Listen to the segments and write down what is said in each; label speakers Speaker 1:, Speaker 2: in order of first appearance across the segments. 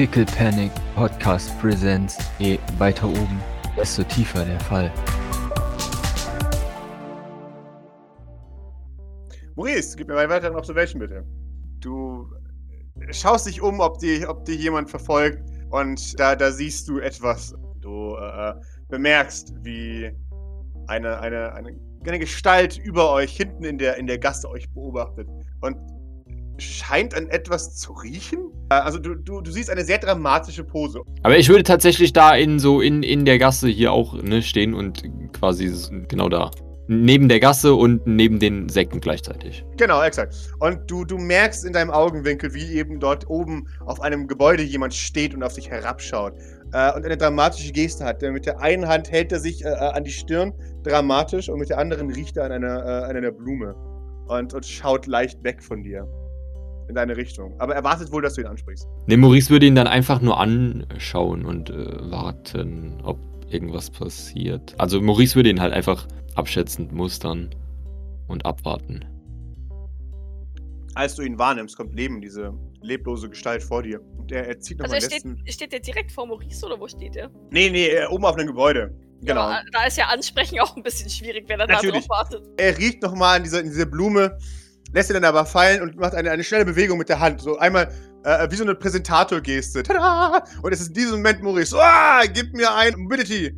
Speaker 1: Pickle Panic Podcast Presents. Je weiter oben, desto tiefer der Fall.
Speaker 2: Maurice, gib mir mal weiteren Observation bitte. Du schaust dich um, ob dich ob die jemand verfolgt und da, da siehst du etwas. Du äh, bemerkst, wie eine, eine, eine, eine Gestalt über euch hinten in der, in der Gasse euch beobachtet und scheint an etwas zu riechen. Äh, Also du, du, du siehst eine sehr dramatische Pose.
Speaker 3: Aber ich würde tatsächlich da in so in, in der Gasse hier auch ne, stehen und quasi genau da. Neben der Gasse und neben den Säcken gleichzeitig.
Speaker 2: Genau, exakt. Und du, du merkst in deinem Augenwinkel, wie eben dort oben auf einem Gebäude jemand steht und auf dich herabschaut. Äh, und eine dramatische Geste hat. Denn mit der einen Hand hält er sich äh, äh, an die Stirn, dramatisch, und mit der anderen riecht er an einer, äh, an einer Blume. Und, und schaut leicht weg von dir. In deine Richtung. Aber er wartet wohl, dass du ihn ansprichst.
Speaker 3: Ne, Maurice würde ihn dann einfach nur anschauen und äh, warten, ob irgendwas passiert. Also Maurice würde ihn halt einfach abschätzend mustern und abwarten.
Speaker 2: Als du ihn wahrnimmst, kommt Leben, diese leblose Gestalt vor dir. Und er, er zieht
Speaker 4: Also
Speaker 2: nochmal
Speaker 4: er steht,
Speaker 2: letzten.
Speaker 4: steht der direkt vor Maurice oder wo steht er?
Speaker 2: Nee, nee, äh, oben auf einem Gebäude. Genau.
Speaker 4: Aber da ist ja Ansprechen auch ein bisschen schwierig, wenn er da
Speaker 2: Natürlich.
Speaker 4: drauf wartet.
Speaker 2: er riecht nochmal an diese, in diese Blume, lässt sie dann aber fallen und macht eine, eine schnelle Bewegung mit der Hand. So einmal äh, wie so eine Präsentatorgeste. Tada! Und es ist in diesem Moment Maurice. Ah, gib mir ein Mobility.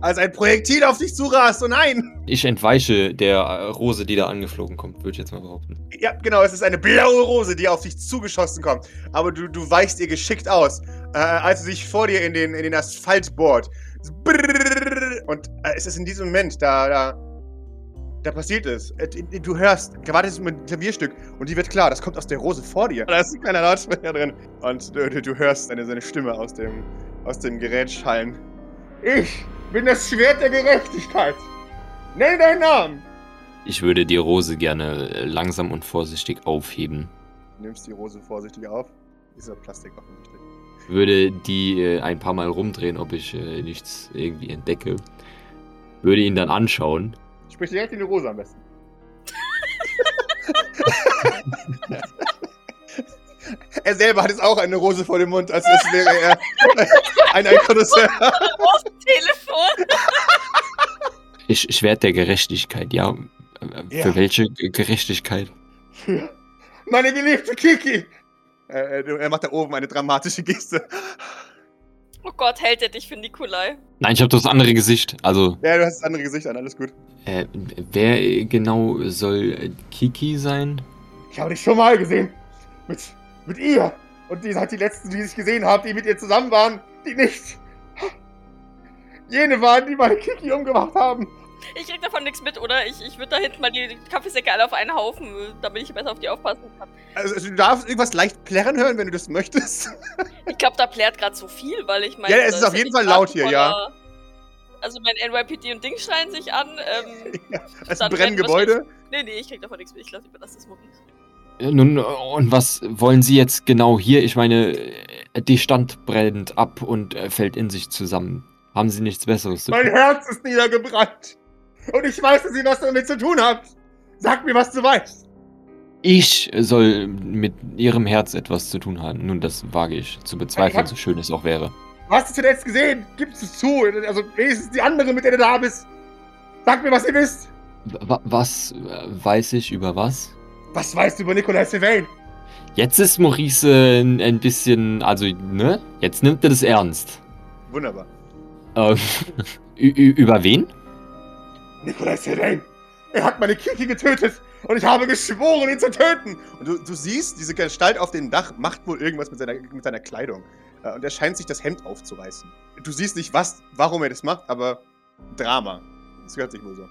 Speaker 2: Als ein Projektil auf dich zurast. Oh nein!
Speaker 3: Ich entweiche der äh, Rose, die da angeflogen kommt, würde ich jetzt mal behaupten.
Speaker 2: Ja, genau, es ist eine blaue Rose, die auf dich zugeschossen kommt. Aber du, du weichst ihr geschickt aus, äh, als sie sich vor dir in den, in den Asphalt bohrt. Und äh, es ist in diesem Moment, da, da, da passiert es. Äh, du- hörst, gerade ist ein Klavierstück und die wird klar, das kommt aus der Rose vor dir. Da ist ein kleiner Lautsprecher drin. Und du, du, du hörst seine, seine Stimme aus dem, aus dem Gerät schallen. Ich bin das Schwert der Gerechtigkeit. Nenn deinen Namen.
Speaker 3: Ich würde die Rose gerne äh, langsam und vorsichtig aufheben.
Speaker 2: Du nimmst die Rose vorsichtig auf. Ist ja Plastik offensichtlich.
Speaker 3: Würde die äh, ein paar Mal rumdrehen, ob ich äh, nichts irgendwie entdecke. Würde ihn dann anschauen.
Speaker 2: Sprich direkt in die Rose am besten. er selber hat jetzt auch eine Rose vor dem Mund, als wäre er ein, ein
Speaker 4: dem Telefon!
Speaker 3: Ich Schwert der Gerechtigkeit, ja.
Speaker 2: Ja.
Speaker 3: Für welche Gerechtigkeit?
Speaker 2: Für meine geliebte Kiki. Äh, äh, er macht da oben eine dramatische Geste.
Speaker 4: Oh Gott, hält er dich für Nikolai?
Speaker 3: Nein, ich habe das andere Gesicht. Also,
Speaker 2: Ja, du hast das andere Gesicht an, alles gut.
Speaker 3: äh, wer genau soll Kiki sein?
Speaker 2: Ich habe dich schon mal gesehen. Mit, mit ihr. Und ihr seid die Letzten, die ich gesehen habe, die mit ihr zusammen waren, die nicht. Jene waren, die meine Kiki umgebracht haben.
Speaker 4: Ich krieg davon nichts mit, oder? Ich, ich würde da hinten mal die Kaffeesäcke alle auf einen Haufen, damit ich besser auf die aufpassen kann.
Speaker 2: Also, du darfst irgendwas leicht plärren hören, wenn du das möchtest.
Speaker 4: Ich glaube, da plärt gerade so viel, weil ich meine.
Speaker 2: Ja, es ist auf jeden Fall laut hier, ja.
Speaker 4: Also mein NYPD und Ding schreien sich an. Ähm,
Speaker 2: ja, es Brenngebäude.
Speaker 4: werden nee, nee, ich krieg davon nichts mit. Ich lasse überlasse das Maurice.
Speaker 3: Äh, Nun, äh, und was wollen Sie jetzt genau hier? Ich meine, äh, die Stand brennt ab und fällt in sich zusammen. Haben Sie nichts Besseres zu
Speaker 2: Mein
Speaker 3: tun?
Speaker 2: Herz ist niedergebrannt. Und ich weiß, dass ihr was damit zu tun habt. Sag mir, was du weißt.
Speaker 3: Ich soll mit Ihrem Herz etwas zu tun haben. Nun, das wage ich zu bezweifeln, so schön es auch wäre.
Speaker 2: Du hast es zuletzt gesehen. Gib es zu. Also wenigstens die andere, mit der du da bist. Sag mir, was ihr wisst.
Speaker 3: Wa- Was äh, weiß ich über was?
Speaker 2: Was weißt du über Nikolai Sylvain?
Speaker 3: Jetzt ist Maurice äh, ein bisschen, also, ne? Jetzt nimmt er das ernst.
Speaker 2: Wunderbar.
Speaker 3: Ähm, über wen?
Speaker 2: Nikolai Sylvain. Er hat meine Kiki getötet. Und ich habe geschworen, ihn zu töten. Und du, du siehst, diese Gestalt auf dem Dach macht wohl irgendwas mit seiner, mit seiner Kleidung. Äh, Und er scheint sich das Hemd aufzureißen. Du siehst nicht, was, warum er das macht, aber Drama. Das gehört sich wohl so.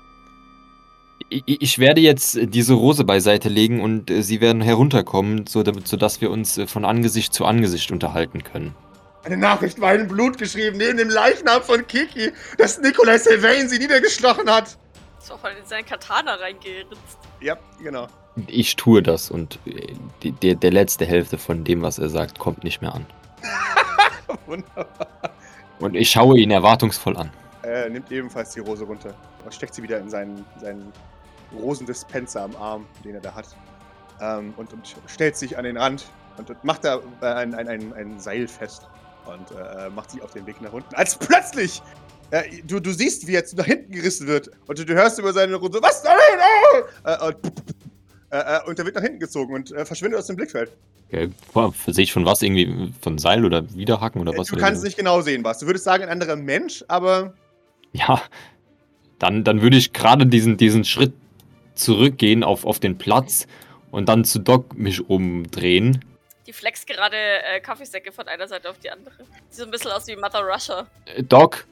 Speaker 3: Ich, ich werde jetzt diese Rose beiseite legen und äh, Sie werden herunterkommen, so, damit, sodass wir uns äh, von Angesicht zu Angesicht unterhalten können.
Speaker 2: Eine Nachricht war in Blut geschrieben, neben dem Leichnam von Kiki, dass Nikolai Sylvain sie niedergeschlagen hat.
Speaker 4: Ist auch in seinen Katana reingeritzt.
Speaker 2: Ja, genau.
Speaker 3: Ich tue das und äh, die, der, der letzte Hälfte von dem, was er sagt, kommt nicht mehr an.
Speaker 2: Wunderbar.
Speaker 3: Und ich schaue ihn erwartungsvoll an.
Speaker 2: Er nimmt ebenfalls die Rose runter und steckt sie wieder in seinen, seinen Rosendispenser am Arm, den er da hat. Ähm, und, und stellt sich an den Rand und, und macht da äh, ein, ein, ein, ein Seil fest und äh, macht sich auf den Weg nach unten. Als plötzlich äh, du, du siehst, wie er nach hinten gerissen wird und du, du hörst über seine Runde, was da äh, und, äh, äh, und er wird nach hinten gezogen und äh, verschwindet aus dem Blickfeld.
Speaker 3: Okay. Sehe ich schon was? Irgendwie von Seil oder Widerhaken oder was?
Speaker 2: Du kannst nicht genau sehen, was. Du würdest sagen, ein anderer Mensch, aber.
Speaker 3: Ja, dann, dann würde ich gerade diesen, diesen Schritt zurückgehen auf, auf den Platz und dann zu Doc mich umdrehen.
Speaker 4: Die flex gerade äh, Kaffeesäcke von einer Seite auf die andere. Sieht so ein bisschen aus wie Mother Russia.
Speaker 3: Äh, Doc?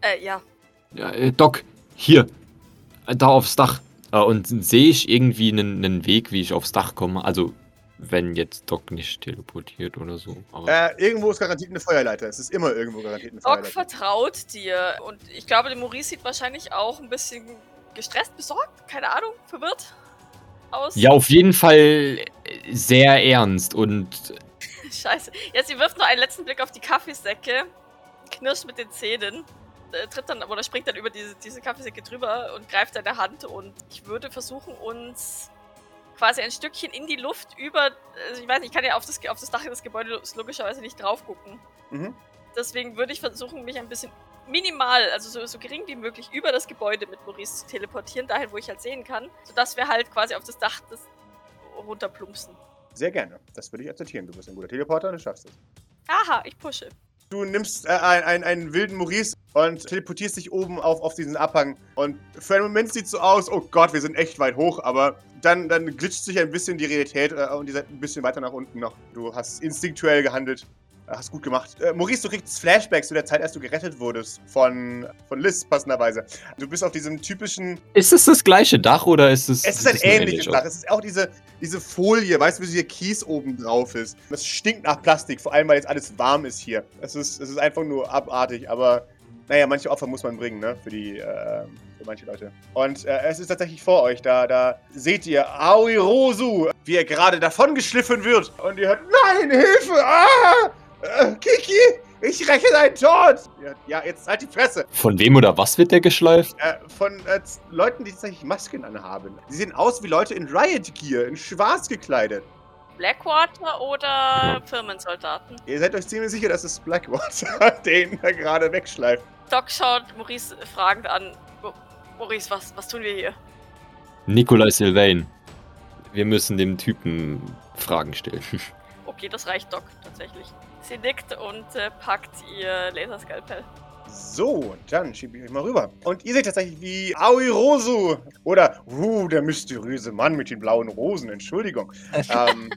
Speaker 4: Äh, ja.
Speaker 3: ja äh, Doc, hier. Äh, da aufs Dach. Äh, und sehe ich irgendwie einen, Weg, wie ich aufs Dach komme? Also wenn jetzt Doc nicht teleportiert oder so.
Speaker 2: Äh, irgendwo ist garantiert eine Feuerleiter. Es ist immer irgendwo garantiert eine Feuerleiter.
Speaker 4: Doc vertraut dir. Und ich glaube, der Maurice sieht wahrscheinlich auch ein bisschen gestresst, besorgt, keine Ahnung, verwirrt aus.
Speaker 3: Ja, auf jeden Fall sehr ernst und.
Speaker 4: Scheiße. Jetzt, sie wirft nur einen letzten Blick auf die Kaffeesäcke, knirscht mit den Zähnen, äh, tritt dann oder springt dann über diese, diese Kaffeesäcke drüber und greift deine Hand. Und ich würde versuchen, uns quasi ein Stückchen in die Luft über. Also ich weiß nicht, ich kann ja auf das, auf das Dach des Gebäudes logischerweise nicht drauf gucken. Mhm. Deswegen würde ich versuchen, mich ein bisschen minimal, also so, so gering wie möglich, über das Gebäude mit Maurice zu teleportieren, dahin, wo ich halt sehen kann, sodass wir halt quasi auf das Dach des runterplumpsen.
Speaker 2: Sehr gerne. Das würde ich akzeptieren. Du bist ein guter Teleporter und du schaffst es.
Speaker 4: Aha, ich pushe.
Speaker 2: Du nimmst äh, einen, einen, wilden Maurice und teleportierst dich oben auf, auf diesen Abhang. Und für einen Moment sieht es so aus, oh Gott, wir sind echt weit hoch, aber dann, dann glitscht sich ein bisschen die Realität äh, und ihr seid ein bisschen weiter nach unten noch. Du hast instinktuell gehandelt. Hast gut gemacht. Äh, Maurice, du kriegst Flashbacks zu der Zeit, als du gerettet wurdest von, von Liz, passenderweise. Du bist auf diesem typischen.
Speaker 3: Ist es das gleiche Dach oder ist es.
Speaker 2: Es ist ein ähnliches Dach. Es ist auch diese, diese Folie, weißt du, wie hier Kies oben drauf ist. Das stinkt nach Plastik, vor allem, weil jetzt alles warm ist hier. Es ist, es ist einfach nur abartig, aber naja, manche Opfer muss man bringen, ne? Für die, äh, für manche Leute. Und äh, es ist tatsächlich vor euch. Da, da seht ihr Aoi Rosu, wie er gerade davon geschliffen wird. Und ihr hört, nein, Hilfe! Ah! Äh, Kiki, ich räche deinen Tod! Ja, ja, jetzt halt die Fresse.
Speaker 3: Von wem oder was wird der geschleift?
Speaker 2: Äh, von äh, Leuten, die tatsächlich Masken anhaben. Sie sehen aus wie Leute in Riot Gear, in schwarz gekleidet.
Speaker 4: Blackwater oder ja. Firmensoldaten?
Speaker 2: Ihr seid euch ziemlich sicher, dass es Blackwater, den er gerade wegschleift.
Speaker 4: Doc schaut Maurice fragend an. Maurice, was, was tun wir hier?
Speaker 3: Nikolai Sylvain. Wir müssen dem Typen Fragen stellen.
Speaker 4: Okay, das reicht Doc tatsächlich. Sie nickt und äh, packt ihr Laserskalpell.
Speaker 2: So, dann schiebe ich euch mal rüber. Und ihr seht tatsächlich wie Aoi Rosu. Oder, uh, der mysteriöse Mann mit den blauen Rosen. Entschuldigung. ähm,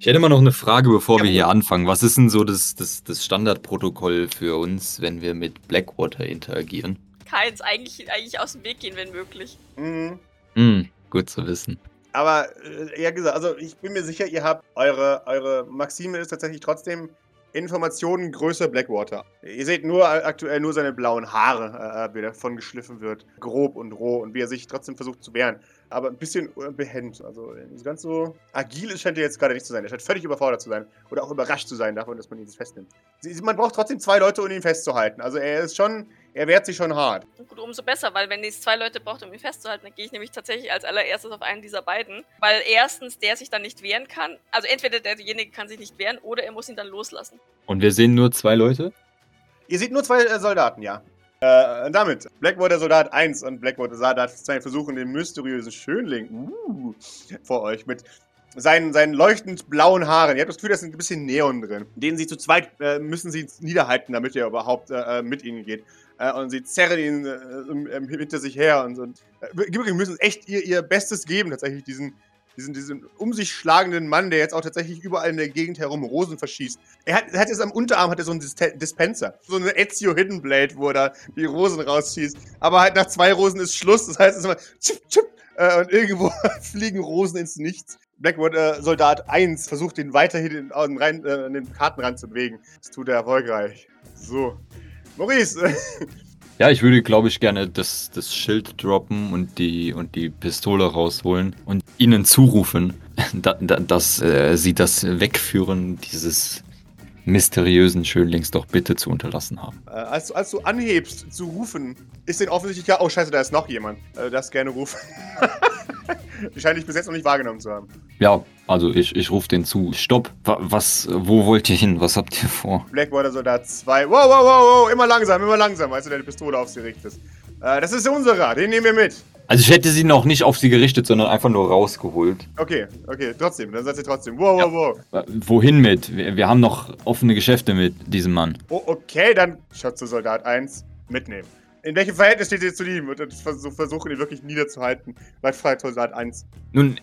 Speaker 3: ich hätte mal noch eine Frage, bevor ja, wir hier anfangen. Was ist denn so das, das, das Standardprotokoll für uns, wenn wir mit Blackwater interagieren?
Speaker 4: Keins, eigentlich, eigentlich aus dem Weg gehen, wenn möglich.
Speaker 3: Mhm. Mhm, gut zu wissen.
Speaker 2: Aber äh, eher gesagt, also ich bin mir sicher, ihr habt eure, eure Maxime ist tatsächlich trotzdem Informationen größer Blackwater. Ihr seht nur aktuell nur seine blauen Haare, äh, wie er davon geschliffen wird. Grob und roh und wie er sich trotzdem versucht zu wehren. Aber ein bisschen behend. Also ganz so agil scheint er jetzt gerade nicht zu sein. Er scheint völlig überfordert zu sein. Oder auch überrascht zu sein davon, dass man ihn festnimmt. Man braucht trotzdem zwei Leute, um ihn festzuhalten. Also er ist schon er wehrt sich schon hart.
Speaker 4: Gut, umso besser, weil wenn es zwei Leute braucht, um ihn festzuhalten, dann gehe ich nämlich tatsächlich als allererstes auf einen dieser beiden. Weil erstens der sich dann nicht wehren kann. Also entweder derjenige kann sich nicht wehren oder er muss ihn dann loslassen.
Speaker 3: Und wir sehen nur zwei Leute?
Speaker 2: Ihr seht nur zwei äh, Soldaten, ja. Äh, damit, Blackwater Soldat 1 und Blackwater Soldat 2 versuchen den mysteriösen Schönling uh, vor euch mit seinen, seinen leuchtend blauen Haaren. Ihr habt das Gefühl, da ist ein bisschen Neon drin. Den sie zu zweit äh, müssen sie niederhalten, damit er überhaupt äh, äh mit ihnen geht. Äh, und sie zerren ihn äh, hinter sich her und, und äh, müssen echt ihr, ihr Bestes geben, tatsächlich diesen, diesen, diesen um sich schlagenden Mann, der jetzt auch tatsächlich überall in der Gegend herum Rosen verschießt. Er hat, er hat jetzt am Unterarm hat er so einen Dis Dispenser, so eine Ezio Hidden Blade, wo er da die Rosen rausschießt. Aber halt nach zwei Rosen ist Schluss, das heißt, es ist immer chip, chip, äh, und irgendwo fliegen Rosen ins Nichts. Blackwater Soldat 1 versucht ihn weiterhin in, in, rein, äh, den Kartenrand zu bewegen. Das tut er erfolgreich. So. Maurice!
Speaker 3: Ja, ich würde, glaube ich, gerne das, das Schild droppen und die, und die Pistole rausholen und ihnen zurufen, da, da, dass äh, sie das Wegführen dieses mysteriösen Schönlings doch bitte zu unterlassen haben.
Speaker 2: Äh, als, als du anhebst zu rufen, ist denen offensichtlich ja, oh scheiße, da ist noch jemand. Äh, das gerne rufen. Die scheint dich bis jetzt noch nicht wahrgenommen zu haben.
Speaker 3: Ja, also ich, ich rufe den zu. Stopp. Wa- Was, wo wollt ihr hin? Was habt ihr vor?
Speaker 2: Blackwater Soldat 2. Wow, wow, wow, wow, immer langsam, immer langsam, als du deine Pistole auf sie richtest. Äh, das ist unserer, den nehmen wir mit.
Speaker 3: Also ich hätte sie noch nicht auf sie gerichtet, sondern einfach nur rausgeholt.
Speaker 2: Okay, okay, trotzdem, dann seid ihr trotzdem. Wow, wow, wow.
Speaker 3: Wohin mit? Wir, wir haben noch offene Geschäfte mit diesem Mann.
Speaker 2: Oh, okay, dann schaut zu Soldat 1 mitnehmen. In welchem Verhältnis steht ihr zu ihm? Und ich versuch, versuche ihn wirklich niederzuhalten. Bleibt frei, Soldat 1.
Speaker 3: Nun,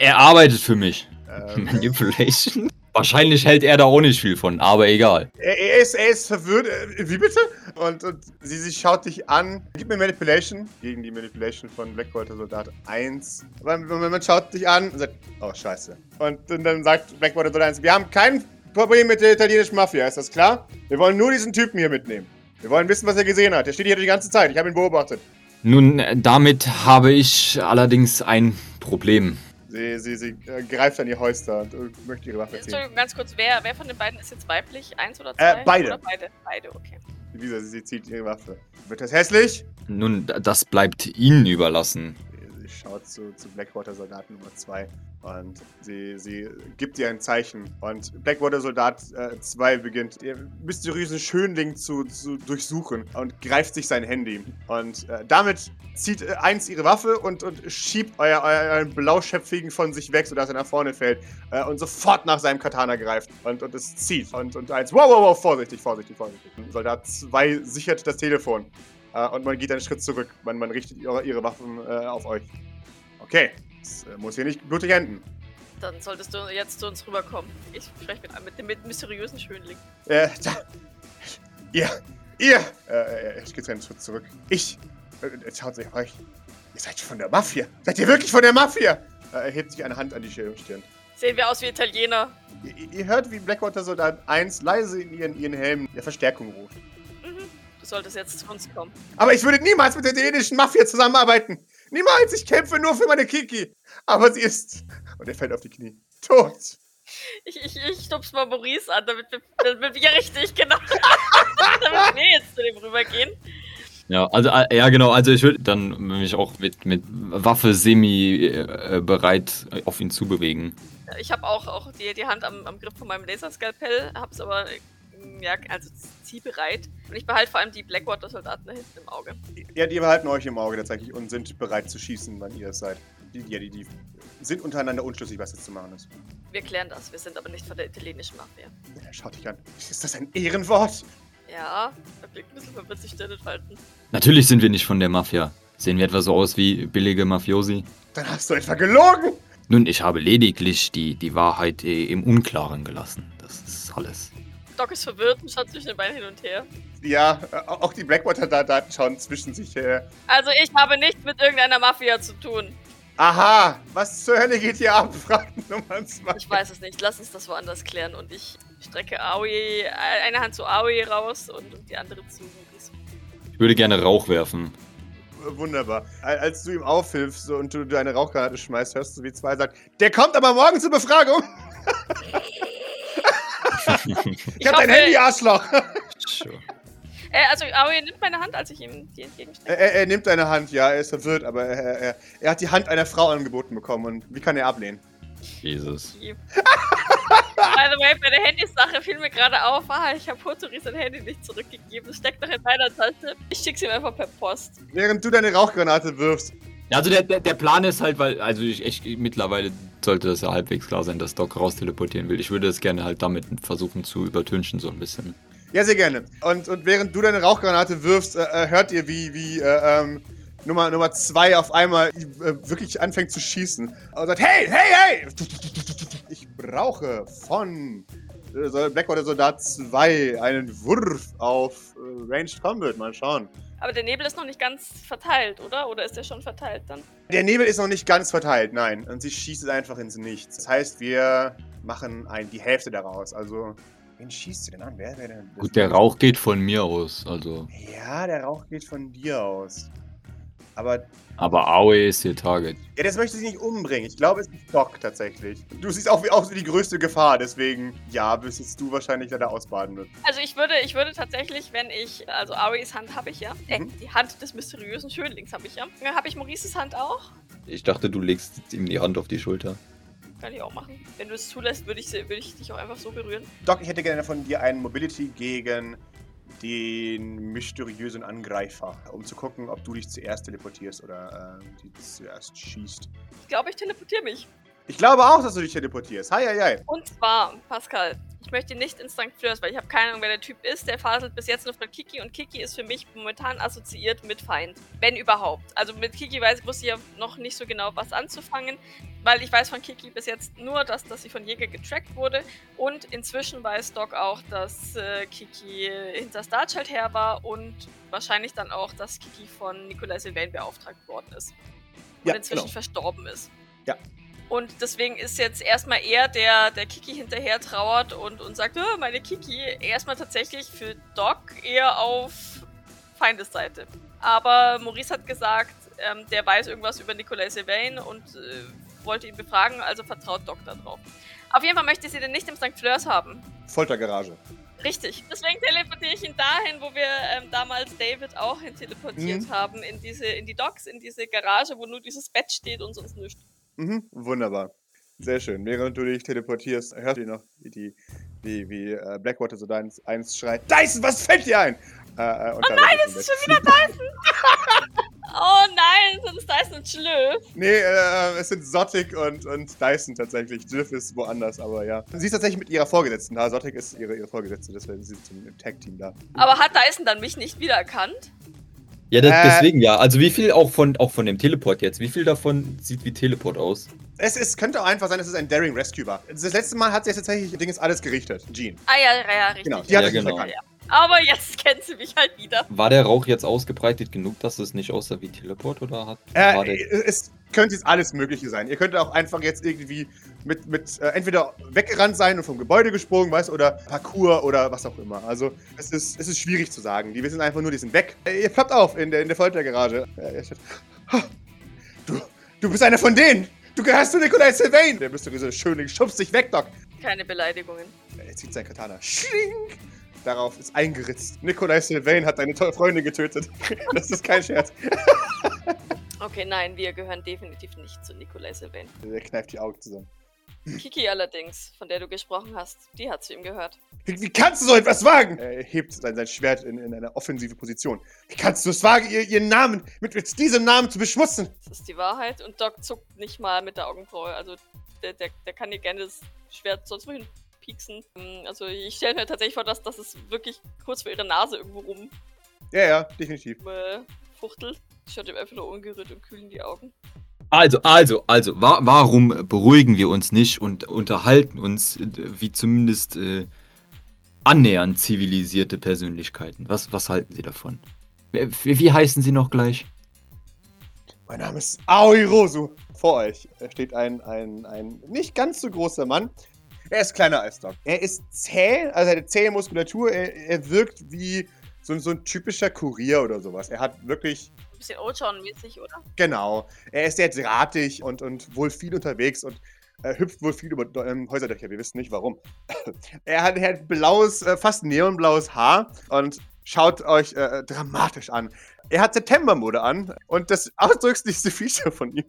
Speaker 3: er, er arbeitet für mich.
Speaker 2: Ähm,
Speaker 3: Manipulation? Wahrscheinlich hält er da auch nicht viel von, aber egal.
Speaker 2: er, er, ist, er ist verwirrt. Äh, wie bitte? Und, und sie, sie schaut dich an. Gib mir Manipulation. Gegen die Manipulation von Blackwater Soldat 1. Man, man, schaut dich an und sagt, oh, scheiße. Und, und dann sagt Blackwater Soldat 1, wir haben kein Problem mit der italienischen Mafia, ist das klar? Wir wollen nur diesen Typen hier mitnehmen. Wir wollen wissen, was er gesehen hat. Der steht hier die ganze Zeit. Ich habe ihn beobachtet.
Speaker 3: Nun, äh, damit habe ich allerdings ein Problem.
Speaker 2: Sie, sie, sie äh, greift an ihr Holster und äh, möchte ihre Waffe ziehen.
Speaker 4: Entschuldigung, ganz kurz, wer, wer von den beiden ist jetzt weiblich? Eins oder zwei?
Speaker 2: Äh, beide.
Speaker 4: Oder beide? Beide, okay.
Speaker 2: Lisa, sie, sie zieht ihre Waffe. Wird das hässlich?
Speaker 3: Nun, das bleibt Ihnen überlassen.
Speaker 2: Sie, sie schaut zu, zu Blackwater Soldaten Nummer 2 und sie, sie gibt ihr ein Zeichen. Und Blackwater Soldat 2 beginnt, ihr mysteriösen Schönling zu, zu durchsuchen und greift sich sein Handy. Und äh, damit zieht äh, eins ihre Waffe und, und schiebt euer, euer, euren blauschöpfigen von sich weg, sodass er nach vorne fällt äh, und sofort nach seinem Katana greift. Und, und es zieht. Und, und eins, wow, wow, wow, vorsichtig, vorsichtig, vorsichtig. Soldat 2 sichert das Telefon. Äh, und man geht einen Schritt zurück. Man, man richtet ihre, ihre Waffen äh, auf euch. Okay, das äh, muss hier nicht blutig enden.
Speaker 4: Dann solltest du jetzt zu uns rüberkommen. Ich spreche mit, mit dem mysteriösen Schönling.
Speaker 2: Äh, da, ihr, ihr, äh, ich gehe einen Schritt zurück. Ich, äh, schaut sich auf euch. Ihr seid von der Mafia. Seid ihr wirklich von der Mafia? Äh, er hebt sich eine Hand an die Stirn.
Speaker 4: Sehen wir aus wie Italiener.
Speaker 2: Ihr, ihr hört, wie Blackwater Soldat 1 leise in ihren, ihren Helm der Verstärkung ruft.
Speaker 4: Mhm. Du solltest jetzt zu uns kommen.
Speaker 2: Aber ich würde niemals mit der italienischen Mafia zusammenarbeiten. Niemals, ich kämpfe nur für meine Kiki. Aber sie ist, und er fällt auf die Knie, tot.
Speaker 4: Ich, ich, ich stup's mal Maurice an, damit wir, damit wir richtig, genau. damit wir jetzt zu dem rübergehen.
Speaker 3: Ja, also äh, ja genau, also ich würde dann mich auch mit, mit Waffe semi äh, bereit auf ihn zubewegen.
Speaker 4: Ich habe auch, auch die, die Hand am, am Griff von meinem Laserskalpell, hab's aber, ja, also ziehbereit. Und ich behalte vor allem die Blackwater-Soldaten da hinten im Auge.
Speaker 2: Ja, die behalten euch im Auge tatsächlich und sind bereit zu schießen, wann ihr es seid. Die, ja, die, die sind untereinander unschlüssig, was jetzt zu machen ist.
Speaker 4: Wir klären das, wir sind aber nicht von der italienischen Mafia.
Speaker 2: Er schaut dich an. Ist das ein Ehrenwort?
Speaker 4: Ja, er blickt ein bisschen verwirrt sich Stirn.
Speaker 3: Natürlich sind wir nicht von der Mafia. Sehen wir etwa so aus wie billige Mafiosi?
Speaker 2: Dann hast du etwa gelogen!
Speaker 3: Nun, ich habe lediglich die, die Wahrheit äh, im Unklaren gelassen. Das ist alles.
Speaker 4: Doc ist verwirrt und schaut zwischen den Beinen hin und her.
Speaker 2: Ja, äh, auch die Blackwater-Daten schauen zwischen sich her.
Speaker 4: Also ich habe nichts mit irgendeiner Mafia zu tun.
Speaker 2: Aha, was zur Hölle geht hier ab? Fragt Nummer 2.
Speaker 4: Ich weiß es nicht. Lass uns das woanders klären. Und ich strecke Aoi, äh, eine Hand zu Aoi raus und, die andere zu Maurice.
Speaker 3: Ich würde gerne Rauch werfen.
Speaker 2: Wunderbar. Al- Als du ihm aufhilfst und du deine Rauchgranate schmeißt, hörst du, wie zwei sagt, der kommt aber morgen zur Befragung. Ich, hab dein Handy, Arschloch.
Speaker 3: Sure.
Speaker 4: Äh, also Aoi nimmt meine Hand, als ich ihm die entgegenstrecke.
Speaker 2: er, er, er nimmt deine Hand, ja, er ist verwirrt, aber er, er, er hat die Hand einer Frau angeboten bekommen und wie kann er ablehnen?
Speaker 3: Jesus.
Speaker 4: By the way, bei der Handysache fiel mir gerade auf, ah, ich habe Hotori sein Handy nicht zurückgegeben. Es steckt noch in meiner Tasche. Ich schick's ihm einfach per Post.
Speaker 2: Während du deine Rauchgranate wirfst,
Speaker 3: also der, der, der Plan ist halt, weil, also ich, ich mittlerweile sollte das ja halbwegs klar sein, dass Doc raus teleportieren will. Ich würde das gerne halt damit versuchen zu übertünchen, so ein bisschen.
Speaker 2: Ja, sehr gerne. Und, und während du deine Rauchgranate wirfst, äh, äh, hört ihr, wie, wie äh, ähm, Nummer, Nummer zwei auf einmal äh, wirklich anfängt zu schießen. Und sagt, hey, hey, hey! Ich brauche von äh, Blackwater Soldat 2 einen Wurf auf äh, Ranged Combat. Mal schauen.
Speaker 4: Aber der Nebel ist noch nicht ganz verteilt, oder? Oder ist der schon verteilt dann?
Speaker 2: Der Nebel ist noch nicht ganz verteilt, nein. Und sie schießt einfach ins Nichts. Das heißt, wir machen ein, die Hälfte daraus. Also, wen schießt sie denn an? Wer wäre denn?
Speaker 3: Gut, der Rauch geht von mir aus, also.
Speaker 2: Ja, der Rauch geht von dir aus. Aber
Speaker 3: Aber Aue ist ihr Target.
Speaker 2: Ja, das möchte sie nicht umbringen. Ich glaube, es ist Doc tatsächlich. Du siehst auch wie, auch die größte Gefahr, deswegen, ja, bist jetzt du wahrscheinlich der da ausbaden wird.
Speaker 4: Also ich würde, ich würde tatsächlich, wenn ich, also Aois Hand habe ich ja, äh,
Speaker 2: Mhm.
Speaker 4: die Hand des mysteriösen Schönlings habe ich ja. Dann habe ich Maurices Hand auch.
Speaker 3: Ich dachte, du legst ihm die Hand auf die Schulter.
Speaker 4: Kann ich auch machen. Wenn du es zulässt, würde ich, sie- würde ich dich auch einfach so berühren.
Speaker 2: Doc, ich hätte gerne von dir einen Mobility gegen den mysteriösen Angreifer, um zu gucken, ob du dich zuerst teleportierst oder äh, die zuerst schießt.
Speaker 4: Ich glaube, ich teleportiere mich.
Speaker 2: Ich glaube auch, dass du dich teleportierst. Hi, hi, hi.
Speaker 4: Und zwar, Pascal, ich möchte nicht in St. Fleurs, weil ich habe keine Ahnung, wer der Typ ist. Der faselt bis jetzt nur von Kiki und Kiki ist für mich momentan assoziiert mit Feind. Wenn überhaupt. Also mit Kiki weiß, wusste ich ja noch nicht so genau, was anzufangen, weil ich weiß von Kiki bis jetzt nur, dass, dass sie von Jäger getrackt wurde und inzwischen weiß Doc auch, dass äh, Kiki hinter Starchild her war und wahrscheinlich dann auch, dass Kiki von Nikolai Sylvain beauftragt worden ist. Und
Speaker 2: Ja,
Speaker 4: inzwischen
Speaker 2: genau.
Speaker 4: verstorben ist.
Speaker 2: Ja.
Speaker 4: Und deswegen ist jetzt erstmal er, der der Kiki hinterher trauert und, und sagt, "Ah, meine Kiki, erstmal tatsächlich für Doc eher auf Feindesseite. Aber Maurice hat gesagt, ähm, der weiß irgendwas über Nicolas Sylvain und äh, wollte ihn befragen, also vertraut Doc da drauf. Auf jeden Fall möchte sie den nicht im St. Fleurs haben.
Speaker 2: Foltergarage.
Speaker 4: Richtig. Deswegen teleportiere ich ihn dahin, wo wir ähm, damals David auch hin teleportiert
Speaker 2: Mhm.
Speaker 4: haben, in diese, in die Docks, in diese Garage, wo nur dieses Bett steht und sonst nichts.
Speaker 2: Mhm, wunderbar. Sehr schön. Während du dich teleportierst, hörst du noch, wie, die, wie, wie äh, Blackwater so deins, eins schreit: Dyson, was fällt dir ein? Äh, äh, oh nein,
Speaker 4: Es ist schon wieder Dyson! oh nein, das ist Dyson und Schlö.
Speaker 2: Nee, äh, es sind Zottik und, und Dyson tatsächlich. Jiff ist woanders, aber ja. Sie ist tatsächlich mit ihrer Vorgesetzten da. Zottik ist ihre, ihre Vorgesetzte, deswegen sind sie im Tag-Team da.
Speaker 4: Aber hat Dyson dann mich nicht wiedererkannt?
Speaker 3: Ja, das,
Speaker 2: Äh.
Speaker 3: deswegen ja. Also wie viel auch von, auch von dem Teleport jetzt? Wie viel davon sieht wie Teleport aus?
Speaker 2: Es, es könnte auch einfach sein, dass es ein Daring Rescue war. Das letzte Mal hat sie jetzt tatsächlich Ding ist alles gerichtet. Jean.
Speaker 4: Ah ja, ja, ja richtig.
Speaker 2: Genau, die hat
Speaker 3: Ja,
Speaker 2: es nicht
Speaker 3: genau.
Speaker 4: Aber jetzt kennt sie mich halt wieder.
Speaker 3: War der Rauch jetzt ausgebreitet genug, dass es nicht aussah wie Teleport oder hat war
Speaker 2: Äh,
Speaker 3: der,
Speaker 2: es könnte jetzt alles Mögliche sein. Ihr könnt auch einfach jetzt irgendwie mit, mit äh, entweder weggerannt sein und vom Gebäude gesprungen, weißt oder Parkour oder was auch immer. Also, es ist, es ist schwierig zu sagen. Die wissen einfach nur, die sind weg. Äh, ihr ploppt auf in der, in der Foltergarage. Äh, ihr steht, "Ha, du, du bist einer von denen! Du gehörst zu Nikolai Sylvain! Der mysteriöse Schönling schubst dich weg, Doc!
Speaker 4: Keine Beleidigungen.
Speaker 2: Er zieht sein Katana. Schlink! Darauf ist eingeritzt. Nikolai Sylvain hat deine tolle Freundin getötet. das ist kein Scherz.
Speaker 4: Okay, nein, wir gehören definitiv nicht zu Nikolai Sylvain.
Speaker 2: Er kneift die Augen zusammen.
Speaker 4: Kiki allerdings, von der du gesprochen hast, die hat zu ihm gehört.
Speaker 2: Wie, wie kannst du so etwas wagen? Er hebt sein, sein Schwert in, in eine offensive Position. Wie kannst du es wagen, ihr, ihren Namen mit, mit diesem Namen zu beschmutzen?
Speaker 4: Das ist die Wahrheit und Doc zuckt nicht mal mit der Augenbraue. Also der, der, der kann dir gerne das Schwert sonst wohin pieksen. Ähm, Also ich stelle mir tatsächlich vor, dass, dass es wirklich kurz vor ihrer Nase irgendwo rum
Speaker 2: Ja, ja, definitiv.
Speaker 4: äh, fuchtelt. Schaut ihm einfach nur ungerührt und kühl in die Augen.
Speaker 3: Also, also, also, wa warum beruhigen wir uns nicht und unterhalten uns äh, wie zumindest äh, annähernd zivilisierte Persönlichkeiten? Was, was halten Sie davon? Wie, wie heißen Sie noch gleich?
Speaker 2: Mein Name ist Aoi Rosu. Vor euch steht ein, ein, ein nicht ganz so großer Mann. Er ist kleiner als Doc. Er ist zäh, also eine zähe Muskulatur. Er, er wirkt wie so, so ein typischer Kurier oder sowas. Er hat wirklich
Speaker 4: Bisschen Old-Mäßig, oder?
Speaker 2: Genau. Er ist sehr drahtig und, und wohl viel unterwegs und äh, hüpft wohl viel über ähm, Häuserdächer. Wir wissen nicht warum. er, hat, er hat blaues, äh, fast neonblaues Haar und schaut euch äh, dramatisch an. Er hat Septembermode an und das ausdrücklichste Feature von ihm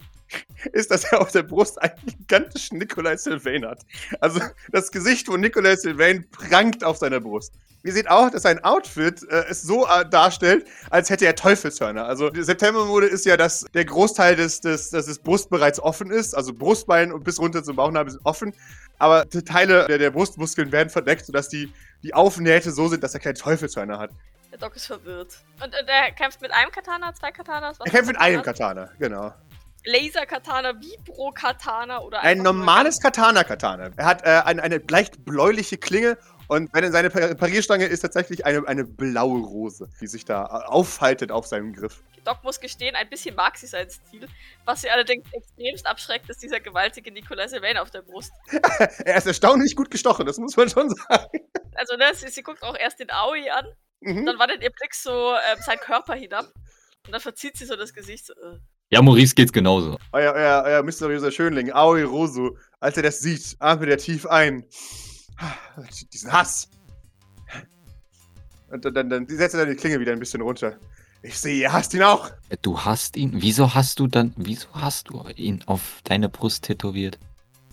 Speaker 2: ist, dass er auf der Brust einen gigantischen Nikolai Sylvain hat. Also das Gesicht von Nikolai Sylvain prangt auf seiner Brust. Ihr seht auch, dass sein Outfit äh, es so äh, darstellt, als hätte er Teufelshörner. Also Septembermode ist ja, dass der Großteil des, des, des, des Brustbereits offen ist. Also Brustbein und bis runter zum Bauchnabel sind offen. Aber Teile der, der Brustmuskeln werden verdeckt, sodass die, die Aufnähte so sind, dass er keine Teufelshörner hat.
Speaker 4: Der Doc ist verwirrt. Und äh, der kämpft mit einem Katana, zwei Katanas? Was
Speaker 2: Er kämpft mit einem Katana, genau.
Speaker 4: Laser-Katana, Vibro-Katana oder
Speaker 2: Ein normales Katana-Katana. Er hat äh, eine, eine leicht bläuliche Klinge und seine, seine Par- Parierstange ist tatsächlich eine, eine blaue Rose, die sich da äh, aufhaltet auf seinem Griff.
Speaker 4: Doc muss gestehen, ein bisschen mag sie seinen Stil. Was sie allerdings extremst abschreckt, ist dieser gewaltige Nikolai Sylvain auf der Brust.
Speaker 2: er ist erstaunlich gut gestochen, das muss man schon sagen.
Speaker 4: Also, ne, sie, sie guckt auch erst den Aoi an,
Speaker 2: Mhm.
Speaker 4: dann wandert ihr Blick so ähm, seinen Körper hinab. Und dann verzieht sie so das Gesicht so. Äh.
Speaker 3: Ja, Maurice geht's genauso.
Speaker 2: Euer, euer, euer mysteriöser Schönling, Aoi Rosu, als er das sieht, atmet er tief ein. Diesen Hass. Und dann, dann, dann setzt er dann die Klinge wieder ein bisschen runter. Ich sehe, ihr hasst ihn auch.
Speaker 3: Du hast ihn. Wieso hast du dann. Wieso hast du ihn auf deine Brust tätowiert?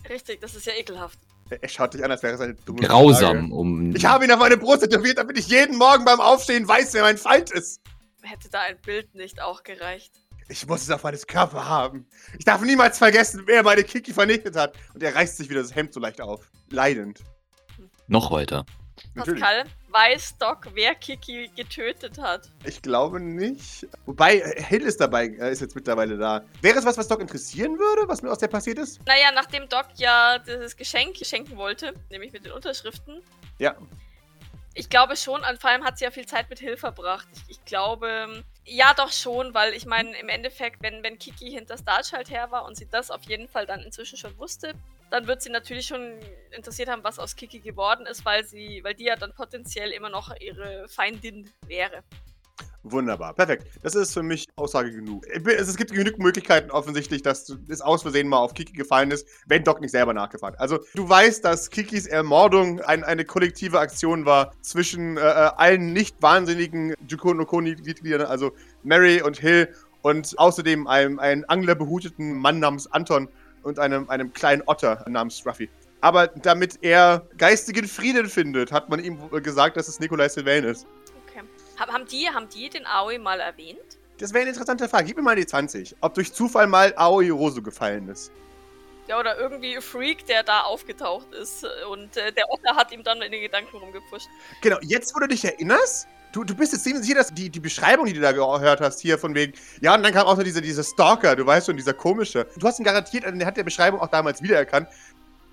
Speaker 4: Richtig, das ist ja ekelhaft.
Speaker 2: Er er schaut dich an, als wäre es eine dumme
Speaker 3: Grausam,
Speaker 2: Frage.
Speaker 3: um.
Speaker 2: Ich habe ihn auf meine Brust tätowiert, damit ich jeden Morgen beim Aufstehen weiß, wer mein Feind ist.
Speaker 4: Hätte da ein Bild nicht auch gereicht?
Speaker 2: Ich muss es auf meines Körper haben. Ich darf niemals vergessen, wer meine Kiki vernichtet hat. Und er reißt sich wieder das Hemd so leicht auf. Leidend.
Speaker 3: Noch weiter.
Speaker 2: Natürlich.
Speaker 4: Pascal, weiß Doc, wer Kiki getötet hat?
Speaker 2: Ich glaube nicht. Wobei, Hill ist dabei, äh, ist jetzt mittlerweile da. Wäre es was, was Doc interessieren würde, was mir aus der passiert ist?
Speaker 4: Naja, nachdem Doc ja dieses Geschenk schenken wollte, nämlich mit den Unterschriften,
Speaker 2: Ja.
Speaker 4: ich glaube schon, und vor allem hat sie ja viel Zeit mit Hill verbracht. Ich, ich glaube, ja doch schon, weil ich meine, im Endeffekt, wenn, wenn Kiki hinter Starchild her war und sie das auf jeden Fall dann inzwischen schon wusste, dann wird sie natürlich schon interessiert haben, was aus Kiki geworden ist, weil sie, weil die ja dann potenziell immer noch ihre Feindin wäre.
Speaker 2: Wunderbar, perfekt. Das ist für mich Aussage genug. Es gibt genug Möglichkeiten offensichtlich, dass es aus Versehen mal auf Kiki gefallen ist, wenn Doc nicht selber nachgefragt hat. Also du weißt, dass Kikis Ermordung ein, eine kollektive Aktion war zwischen äh, äh, allen nicht wahnsinnigen Juko no Koni-Mitgliedern, also Mary und Hill und außerdem einem, einem anglerbehuteten Mann namens Anton und einem, einem kleinen Otter namens Ruffy. Aber damit er geistigen Frieden findet, hat man ihm gesagt, dass es Nikolai Sylvain ist.
Speaker 4: Okay. Haben, die, haben die den Aoi mal erwähnt?
Speaker 2: Das wäre eine interessante Frage. Gib mir mal die 20. Ob durch Zufall mal Aoi Rosu gefallen ist.
Speaker 4: Ja, oder irgendwie Freak, der da aufgetaucht ist. Und äh, der Otter hat ihm dann in den Gedanken rumgepusht.
Speaker 2: Genau, jetzt wo du dich erinnerst, du, du bist jetzt ziemlich sicher, dass die, die Beschreibung, die du da gehört hast, hier von wegen, ja, und dann kam auch noch dieser, dieser Stalker, du weißt schon, dieser komische. Du hast ihn garantiert, der hat der Beschreibung auch damals wiedererkannt.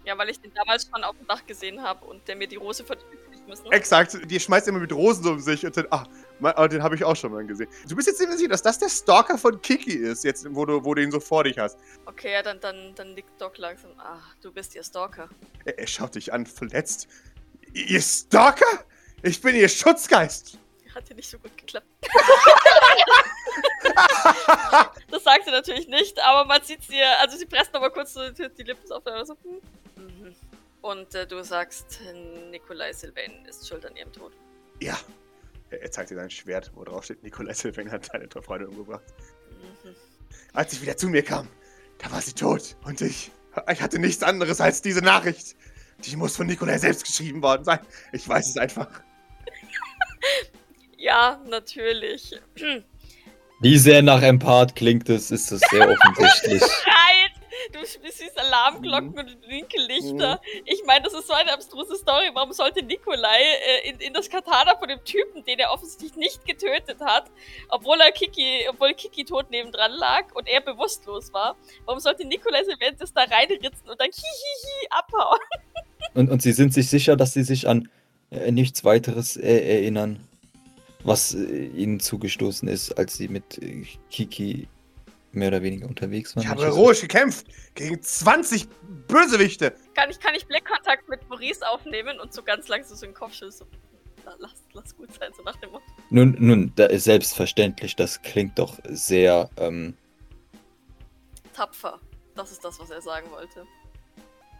Speaker 4: Ja, weil ich den damals schon auf dem Dach gesehen habe und der mir die Rose kriegen müssen.
Speaker 2: Exakt, die schmeißt immer mit Rosen um sich und dann, ah, mein, ah, den habe ich auch schon mal gesehen. Du bist jetzt ziemlich sicher, dass das der Stalker von Kiki ist, jetzt, wo du, wo du ihn so vor dich hast.
Speaker 4: Okay, ja, dann, dann, dann nickt Doc langsam. Ach, du bist ihr Stalker.
Speaker 2: Er, er schaut dich an, verletzt. Ihr Stalker? Ich bin ihr Schutzgeist.
Speaker 4: Hat ja nicht so gut geklappt. das sagt sie natürlich nicht, aber man sieht sie, also sie presst nochmal kurz so die die Lippen auf und so. hm. Mhm. Und äh, du sagst, Nikolai Sylvain ist schuld an ihrem Tod.
Speaker 2: Ja. Er, er zeigt dir sein Schwert, wo drauf steht, Nikolai Sylvain hat deine Freundin umgebracht.
Speaker 4: Mhm.
Speaker 2: Als ich wieder zu mir kam, da war sie tot. Und ich, ich hatte nichts anderes als diese Nachricht. Die muss von Nikolai selbst geschrieben worden sein. Ich weiß es einfach.
Speaker 4: Ja, natürlich.
Speaker 3: Wie sehr nach Empath klingt es, ist es sehr offensichtlich.
Speaker 4: Schreit! Du siehst Alarmglocken und Winkellichter. Ich meine, das ist so eine abstruse Story. Warum sollte Nikolai äh, in, in das Katana von dem Typen, den er offensichtlich nicht getötet hat, obwohl er Kiki, obwohl Kiki tot nebendran lag und er bewusstlos war, warum sollte Nikolai Sylvain das da reinritzen und dann hihihi abhauen?
Speaker 3: Und, und sie sind sich sicher, dass sie sich an äh, nichts weiteres äh, erinnern, was äh, ihnen zugestoßen ist, als sie mit äh, Kiki mehr oder weniger unterwegs waren.
Speaker 2: Ich habe heroisch gekämpft gegen 20 Bösewichte.
Speaker 4: Kann ich, kann ich Blickkontakt mit Maurice aufnehmen und so ganz langsam so den Kopf schütteln? So, "Na, lass, lass gut sein, so nach dem Motto.
Speaker 3: Nun, nun, da ist selbstverständlich, das klingt doch sehr, ähm,
Speaker 4: Tapfer. Das ist das, was er sagen wollte.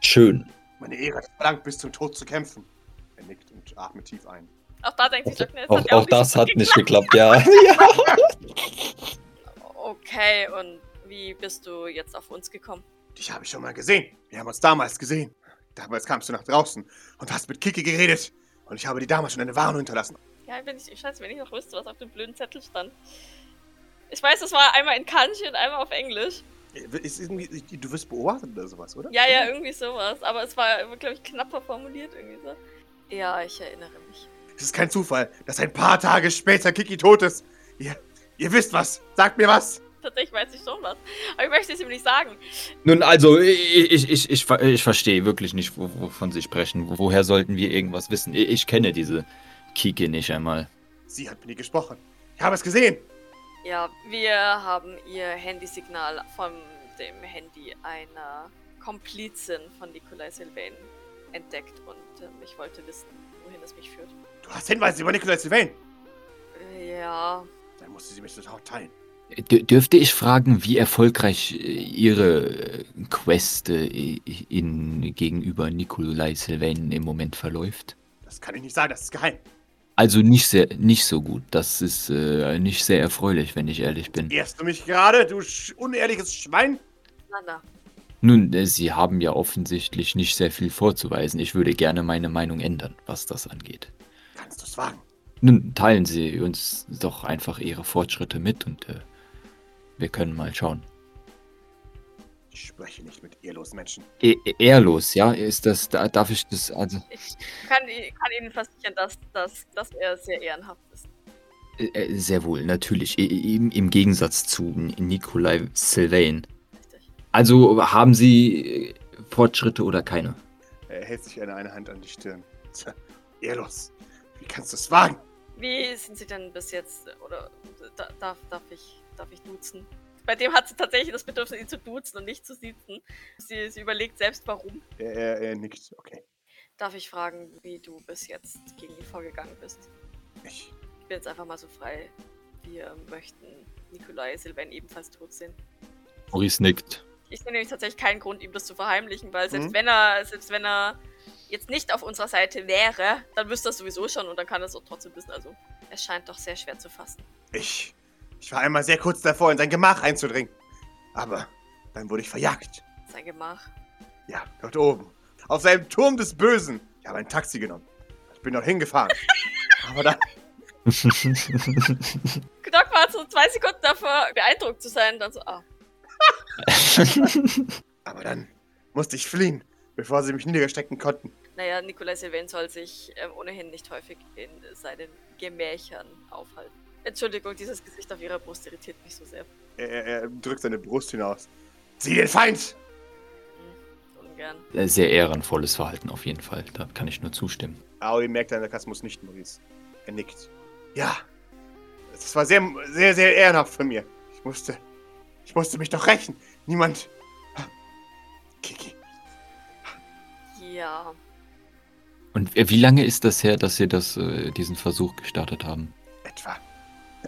Speaker 3: schön.
Speaker 2: Meine Ehre verlangt, bis zum Tod zu kämpfen. Er nickt und atmet tief ein.
Speaker 4: Auch da denkt sich Doc, ne, das
Speaker 3: Auch,
Speaker 4: hat ja
Speaker 3: auch
Speaker 4: nicht
Speaker 3: das hat nicht
Speaker 4: geklappt.
Speaker 3: geklappt, ja.
Speaker 4: Okay, und wie bist du jetzt auf uns gekommen?
Speaker 2: Dich habe ich schon mal gesehen. Wir haben uns damals gesehen. Damals kamst du nach draußen und hast mit Kiki geredet. Und ich habe dir damals schon eine Warnung hinterlassen.
Speaker 4: Ja, wenn ich, scheiße, wenn ich noch wüsste, was auf dem blöden Zettel stand. Ich weiß, das war einmal in Kanji und einmal auf Englisch.
Speaker 2: Ist irgendwie, du wirst beobachtet oder sowas, oder?
Speaker 4: Ja, ja, irgendwie sowas. Aber es war, glaube ich, knapper formuliert irgendwie so. Ja, ich erinnere mich.
Speaker 2: Es ist kein Zufall, dass ein paar Tage später Kiki tot ist. Ihr, ihr wisst was. Sagt mir was.
Speaker 4: Tatsächlich weiß ich schon was. Aber ich möchte es ihm nicht sagen.
Speaker 3: Nun, also, ich, ich, ich, ich, ich verstehe wirklich nicht, wo- wovon Sie sprechen. Wo- Woher sollten wir irgendwas wissen? Ich, ich kenne diese Kiki nicht einmal.
Speaker 2: Sie hat mit ihr gesprochen. Ich habe es gesehen.
Speaker 4: Ja, wir haben ihr Handysignal von dem Handy einer Komplizin von Nikolai Sylvain entdeckt und ähm, ich wollte wissen, wohin es mich führt.
Speaker 2: Du hast Hinweise über Nikolai Sylvain.
Speaker 4: Ja,
Speaker 2: Dann musste sie mich sofort teilen.
Speaker 3: D dürfte ich fragen, wie erfolgreich äh, Ihre äh, Quest äh, in, gegenüber Nikolai Sylvain im Moment verläuft?
Speaker 2: Das kann ich nicht sagen, das ist geheim.
Speaker 3: Also nicht sehr, nicht so gut. Das ist äh, nicht sehr erfreulich, wenn ich ehrlich bin.
Speaker 2: Ehrst du mich gerade, du sch unehrliches Schwein?
Speaker 4: Na, na.
Speaker 3: Nun, äh, Sie haben ja offensichtlich nicht sehr viel vorzuweisen. Ich würde gerne meine Meinung ändern, was das angeht.
Speaker 2: Es wagen?
Speaker 3: Nun, teilen Sie uns doch einfach Ihre Fortschritte mit und äh, wir können mal schauen.
Speaker 2: Ich spreche nicht mit ehrlosen Menschen.
Speaker 3: E ehrlos, ja? Ist das, da, darf ich das, also,
Speaker 4: Ich kann, kann Ihnen versichern, dass, dass, dass er sehr ehrenhaft ist.
Speaker 3: äh, äh, sehr wohl, natürlich. Im, Im Gegensatz zu Nikolai Sylvain.
Speaker 4: Richtig.
Speaker 3: Also haben Sie äh, Fortschritte oder keine?
Speaker 2: Er hält sich eine, eine Hand an die Stirn. Ehrlos. Wie kannst du es wagen?
Speaker 4: Wie sind Sie denn bis jetzt, oder da, darf, darf, ich, darf ich duzen? Bei dem hat sie tatsächlich das Bedürfnis, ihn zu duzen und nicht zu siezen. Sie, sie überlegt selbst, warum.
Speaker 2: Er, er, er nickt. Okay.
Speaker 4: Darf ich fragen, wie du bis jetzt gegen ihn vorgegangen bist?
Speaker 2: Ich.
Speaker 4: Ich bin jetzt einfach mal so frei. Wir möchten Nikolai Sylvain ebenfalls tot sehen.
Speaker 3: Maurice nickt.
Speaker 4: Ich sehe nämlich tatsächlich keinen Grund, ihm das zu verheimlichen, weil selbst
Speaker 2: Mhm.
Speaker 4: wenn er, selbst wenn er jetzt nicht auf unserer Seite wäre, dann wüsste er es sowieso schon und dann kann er es auch trotzdem wissen. Also, es scheint doch sehr schwer zu fassen.
Speaker 2: Ich. Ich war einmal sehr kurz davor, in sein Gemach einzudringen. Aber dann wurde ich verjagt.
Speaker 4: Sein Gemach.
Speaker 2: Ja, dort oben. Auf seinem Turm des Bösen. Ich habe ein Taxi genommen. Ich bin dort hingefahren. Aber dann.
Speaker 4: Doc war so zwei Sekunden davor, beeindruckt zu sein, dann so, ah,
Speaker 2: Aber dann musste ich fliehen, bevor sie mich niedergestecken konnten.
Speaker 4: naja, Nikolai Sylvain soll sich ähm, ohnehin nicht häufig in seinen Gemächern aufhalten. Entschuldigung, dieses Gesicht auf ihrer Brust irritiert mich so sehr.
Speaker 2: Er, er, er drückt seine Brust hinaus. Sieh den Feind!
Speaker 4: Hm, ungern.
Speaker 3: Äh, Sehr ehrenvolles Verhalten auf jeden Fall. Da kann ich nur zustimmen.
Speaker 2: Aoi merkt seinen Sarkasmus nicht, Maurice. Er nickt. Ja. Das war sehr, sehr, sehr ehrenhaft von mir. Ich musste. Ich musste mich doch rächen. Niemand. Kiki.
Speaker 4: Ja,
Speaker 3: Und wie lange ist das her, dass Sie das, äh, diesen Versuch gestartet haben?
Speaker 2: Etwa.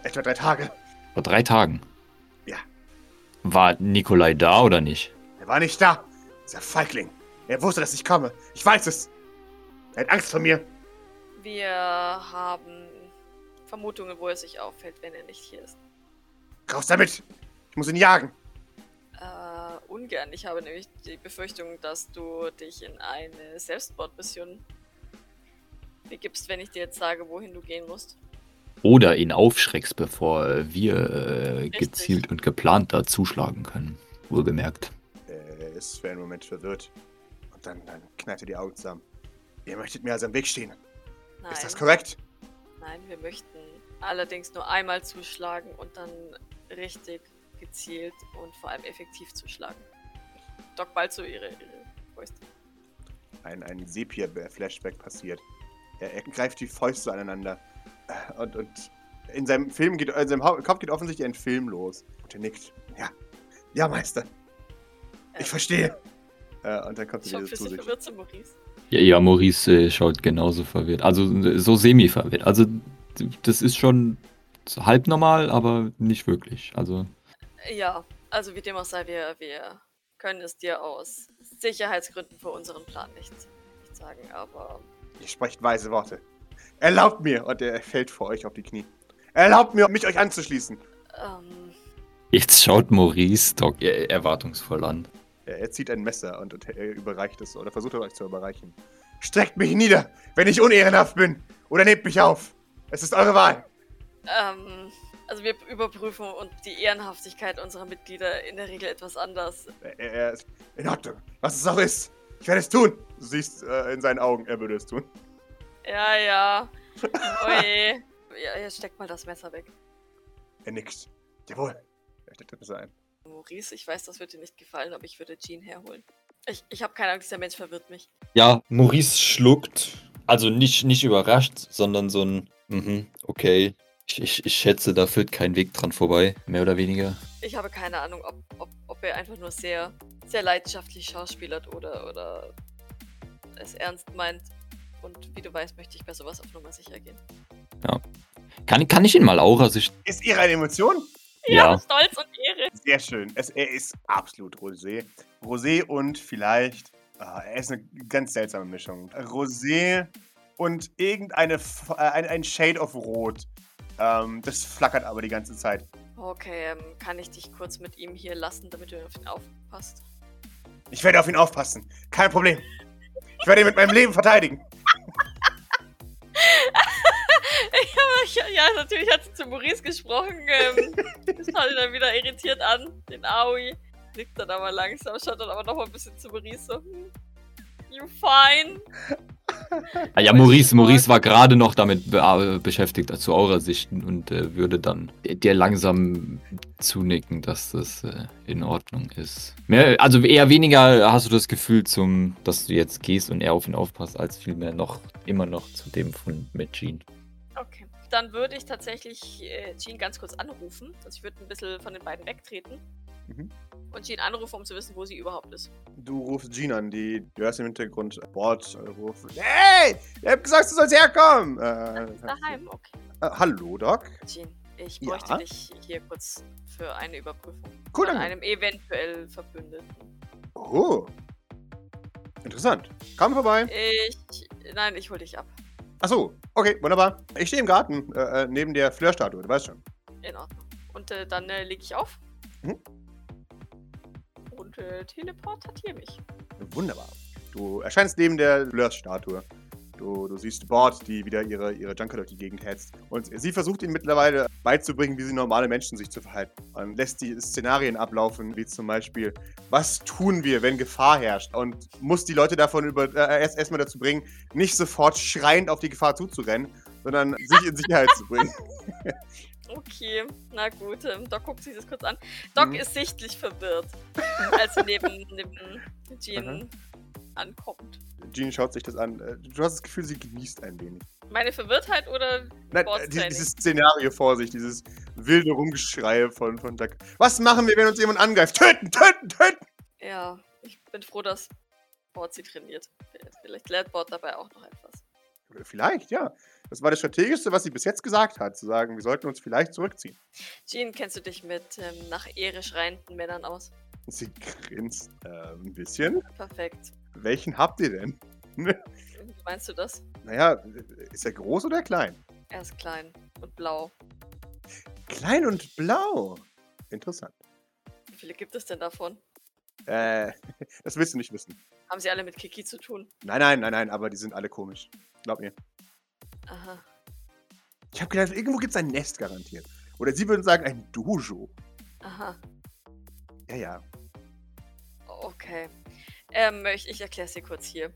Speaker 2: Etwa drei Tage.
Speaker 3: Vor drei Tagen.
Speaker 2: Ja.
Speaker 3: War Nikolai da oder nicht?
Speaker 2: Er war nicht da. Dieser Feigling. Er wusste, dass ich komme. Ich weiß es. Er hat Angst vor mir.
Speaker 4: wir haben Vermutungen, wo er sich auffällt, wenn er nicht hier ist.
Speaker 2: Raus damit. Ich muss ihn jagen.
Speaker 4: Äh, ungern. Ich habe nämlich die Befürchtung, dass du dich in eine Selbstmordmission begibst, wenn ich dir jetzt sage, wohin du gehen musst.
Speaker 3: Oder ihn aufschreckst, bevor äh, wir äh, gezielt und geplant da zuschlagen können. Wohlgemerkt.
Speaker 2: Er ist für einen Moment verwirrt. Und dann, dann knallt er die Augen zusammen. Ihr möchtet mir also im Weg stehen.
Speaker 4: Nein,
Speaker 2: Ist das korrekt?
Speaker 4: nein, wir möchten allerdings nur einmal zuschlagen und dann richtig gezielt und vor allem effektiv zuschlagen. Doc bald so ihre, ihre Fäuste.
Speaker 2: Ein, ein Sepia-Flashback passiert. Er, er greift die Fäuste aneinander. Und, und in seinem Film geht, in seinem Kopf geht offensichtlich ein Film los. Und er nickt. Ja. Ja, Meister. Ich
Speaker 4: Ähm,
Speaker 2: verstehe. Äh, und dann kommt
Speaker 4: Schon
Speaker 2: wieder
Speaker 4: für
Speaker 2: zu
Speaker 4: sich
Speaker 2: sich.
Speaker 4: verwirrt zu Maurice.
Speaker 3: Ja, ja Maurice äh, schaut genauso verwirrt. Also äh, so semi-verwirrt. Also das ist schon halb normal, aber nicht wirklich. Also
Speaker 4: Ja, also wie dem auch sei, wir, wir können es dir aus Sicherheitsgründen für unseren Plan nicht, nicht sagen, aber
Speaker 2: Ihr sprecht weise Worte. Erlaubt mir! Und er fällt vor euch auf die Knie. Erlaubt mir, mich euch anzuschließen.
Speaker 4: ähm,
Speaker 3: jetzt schaut Maurice Doc erwartungsvoll an.
Speaker 2: Er, er zieht ein Messer und, und er überreicht es oder versucht euch zu überreichen. Streckt mich nieder, wenn ich unehrenhaft bin. Oder nehmt mich auf. Es ist eure Wahl.
Speaker 4: ähm, also wir überprüfen und die Ehrenhaftigkeit unserer Mitglieder in der Regel etwas anders.
Speaker 2: Er, er ist in Ordnung. Was es auch ist. Ich werde es tun. Du siehst äh, in seinen Augen, er würde es tun.
Speaker 4: Ja, ja. Oje. Ja, jetzt steckt mal das Messer weg.
Speaker 2: Er nickt. Jawohl. Er steckt das Messer ein.
Speaker 4: Maurice, ich weiß, das wird dir nicht gefallen, aber ich würde Jean herholen. Ich, ich habe keine Ahnung, dieser Mensch verwirrt mich.
Speaker 3: Ja, Maurice schluckt. Also nicht, nicht überrascht, sondern so ein, mhm, okay. Ich, ich, ich schätze, da führt kein Weg dran vorbei, mehr oder weniger.
Speaker 4: Ich habe keine Ahnung, ob, ob, ob er einfach nur sehr, sehr leidenschaftlich schauspielert oder, oder es ernst meint. Und wie du weißt, möchte ich bei sowas auf Nummer sicher gehen.
Speaker 3: Kann, kann ich ihn mal Aura-Sicht?
Speaker 2: Ist ihre eine Emotion?
Speaker 3: Ja.
Speaker 4: Stolz und Ehre.
Speaker 2: Sehr schön. Es, er ist absolut Rosé. Rosé und vielleicht. ah, er ist eine ganz seltsame Mischung. Rosé und irgendeine äh, ein, ein Shade of Rot. Ähm, das flackert aber die ganze Zeit.
Speaker 4: Okay, ähm, kann ich dich kurz mit ihm hier lassen, damit du auf ihn aufpasst?
Speaker 2: Ich werde auf ihn aufpassen. Kein Problem. Ich werde ihn mit meinem Leben verteidigen.
Speaker 4: ja, natürlich hat sie zu Maurice gesprochen. Ähm, schaut ihn dann wieder irritiert an, den Aoi. Nickt dann aber langsam, schaut dann aber noch mal ein bisschen zu Maurice so. hm, You fine?
Speaker 3: Ah ja, Maurice, Maurice war gerade noch damit be äh, beschäftigt, zu eurer Sicht, und äh, würde dann dir langsam zunicken, dass das äh, in Ordnung ist. Mehr, also eher weniger hast du das Gefühl, zum, dass du jetzt gehst und er auf ihn aufpasst, als vielmehr noch immer noch zu dem von mit Jean.
Speaker 4: Okay. Dann würde ich tatsächlich äh, Jean ganz kurz anrufen. Also ich würde ein bisschen von den beiden wegtreten.
Speaker 2: Mhm.
Speaker 4: Und Jean anrufen, um zu wissen, wo sie überhaupt ist.
Speaker 2: Du rufst Jean an, die du hörst im Hintergrund Bord äh, rufen. Hey! Ihr habt gesagt, du sollst herkommen! Äh,
Speaker 4: Ist daheim? Okay.
Speaker 2: äh, hallo, Doc.
Speaker 4: Jean, ich
Speaker 2: Ja?
Speaker 4: bräuchte dich hier kurz für eine Überprüfung.
Speaker 2: Cool,
Speaker 4: Von
Speaker 2: danke.
Speaker 4: einem eventuell Verbündeten.
Speaker 2: Oh. Interessant. Komm vorbei.
Speaker 4: Ich. Nein, ich hol dich ab.
Speaker 2: Achso, okay, wunderbar. Ich stehe im Garten, äh, äh, neben der Fleur-Statue, du weißt schon.
Speaker 4: In Ordnung. Und äh, dann äh, lege ich auf.
Speaker 2: Mhm.
Speaker 4: Und äh, teleportatiere mich.
Speaker 2: Wunderbar. Du erscheinst neben der Fleur-Statue. Du, du siehst Bord, die wieder ihre, ihre Junker durch die Gegend hetzt. Und sie versucht ihm mittlerweile beizubringen, wie sie normale Menschen sich zu verhalten. Und lässt die Szenarien ablaufen, wie zum Beispiel, was tun wir, wenn Gefahr herrscht? Und muss die Leute davon über, äh, erst erstmal dazu bringen, nicht sofort schreiend auf die Gefahr zuzurennen, sondern sich in Sicherheit zu bringen.
Speaker 4: Okay, na gut. Ähm, Doc guckt sich das kurz an. Doc
Speaker 2: Mhm.
Speaker 4: ist sichtlich verwirrt, als sie neben, neben Jean ankommt.
Speaker 2: Jean schaut sich das an. Äh, Du hast das Gefühl, sie genießt ein wenig.
Speaker 4: Meine Verwirrtheit oder
Speaker 2: Nein, äh, dieses, Szenario vor sich, dieses wilde Rumgeschreie von, von Duck. Was machen wir, wenn uns jemand angreift? Töten, töten, töten!
Speaker 4: Ja, ich bin froh, dass Bord sie trainiert. Vielleicht lernt Bord dabei auch noch etwas.
Speaker 2: Vielleicht, ja. Das war das Strategischste, was sie bis jetzt gesagt hat, zu sagen, wir sollten uns vielleicht zurückziehen.
Speaker 4: Jean, kennst du dich mit ähm, nach Ehre schreienden Männern aus?
Speaker 2: Sie grinst äh, ein bisschen.
Speaker 4: Perfekt.
Speaker 2: Welchen habt ihr denn?
Speaker 4: Wie meinst du das?
Speaker 2: naja, ist er groß oder klein?
Speaker 4: Er ist klein und blau.
Speaker 2: Klein und blau. Interessant.
Speaker 4: Wie viele gibt es denn davon?
Speaker 2: Äh, das willst du nicht wissen.
Speaker 4: Haben sie alle mit Kiki zu tun?
Speaker 2: Nein, nein, nein, nein, aber die sind alle komisch. Glaub mir.
Speaker 4: Aha.
Speaker 2: Ich habe gedacht, irgendwo gibt es ein Nest garantiert. Oder sie würden sagen, ein Dojo.
Speaker 4: Aha.
Speaker 2: Ja, ja.
Speaker 4: Okay. Er möchte, ich erkläre es dir kurz hier.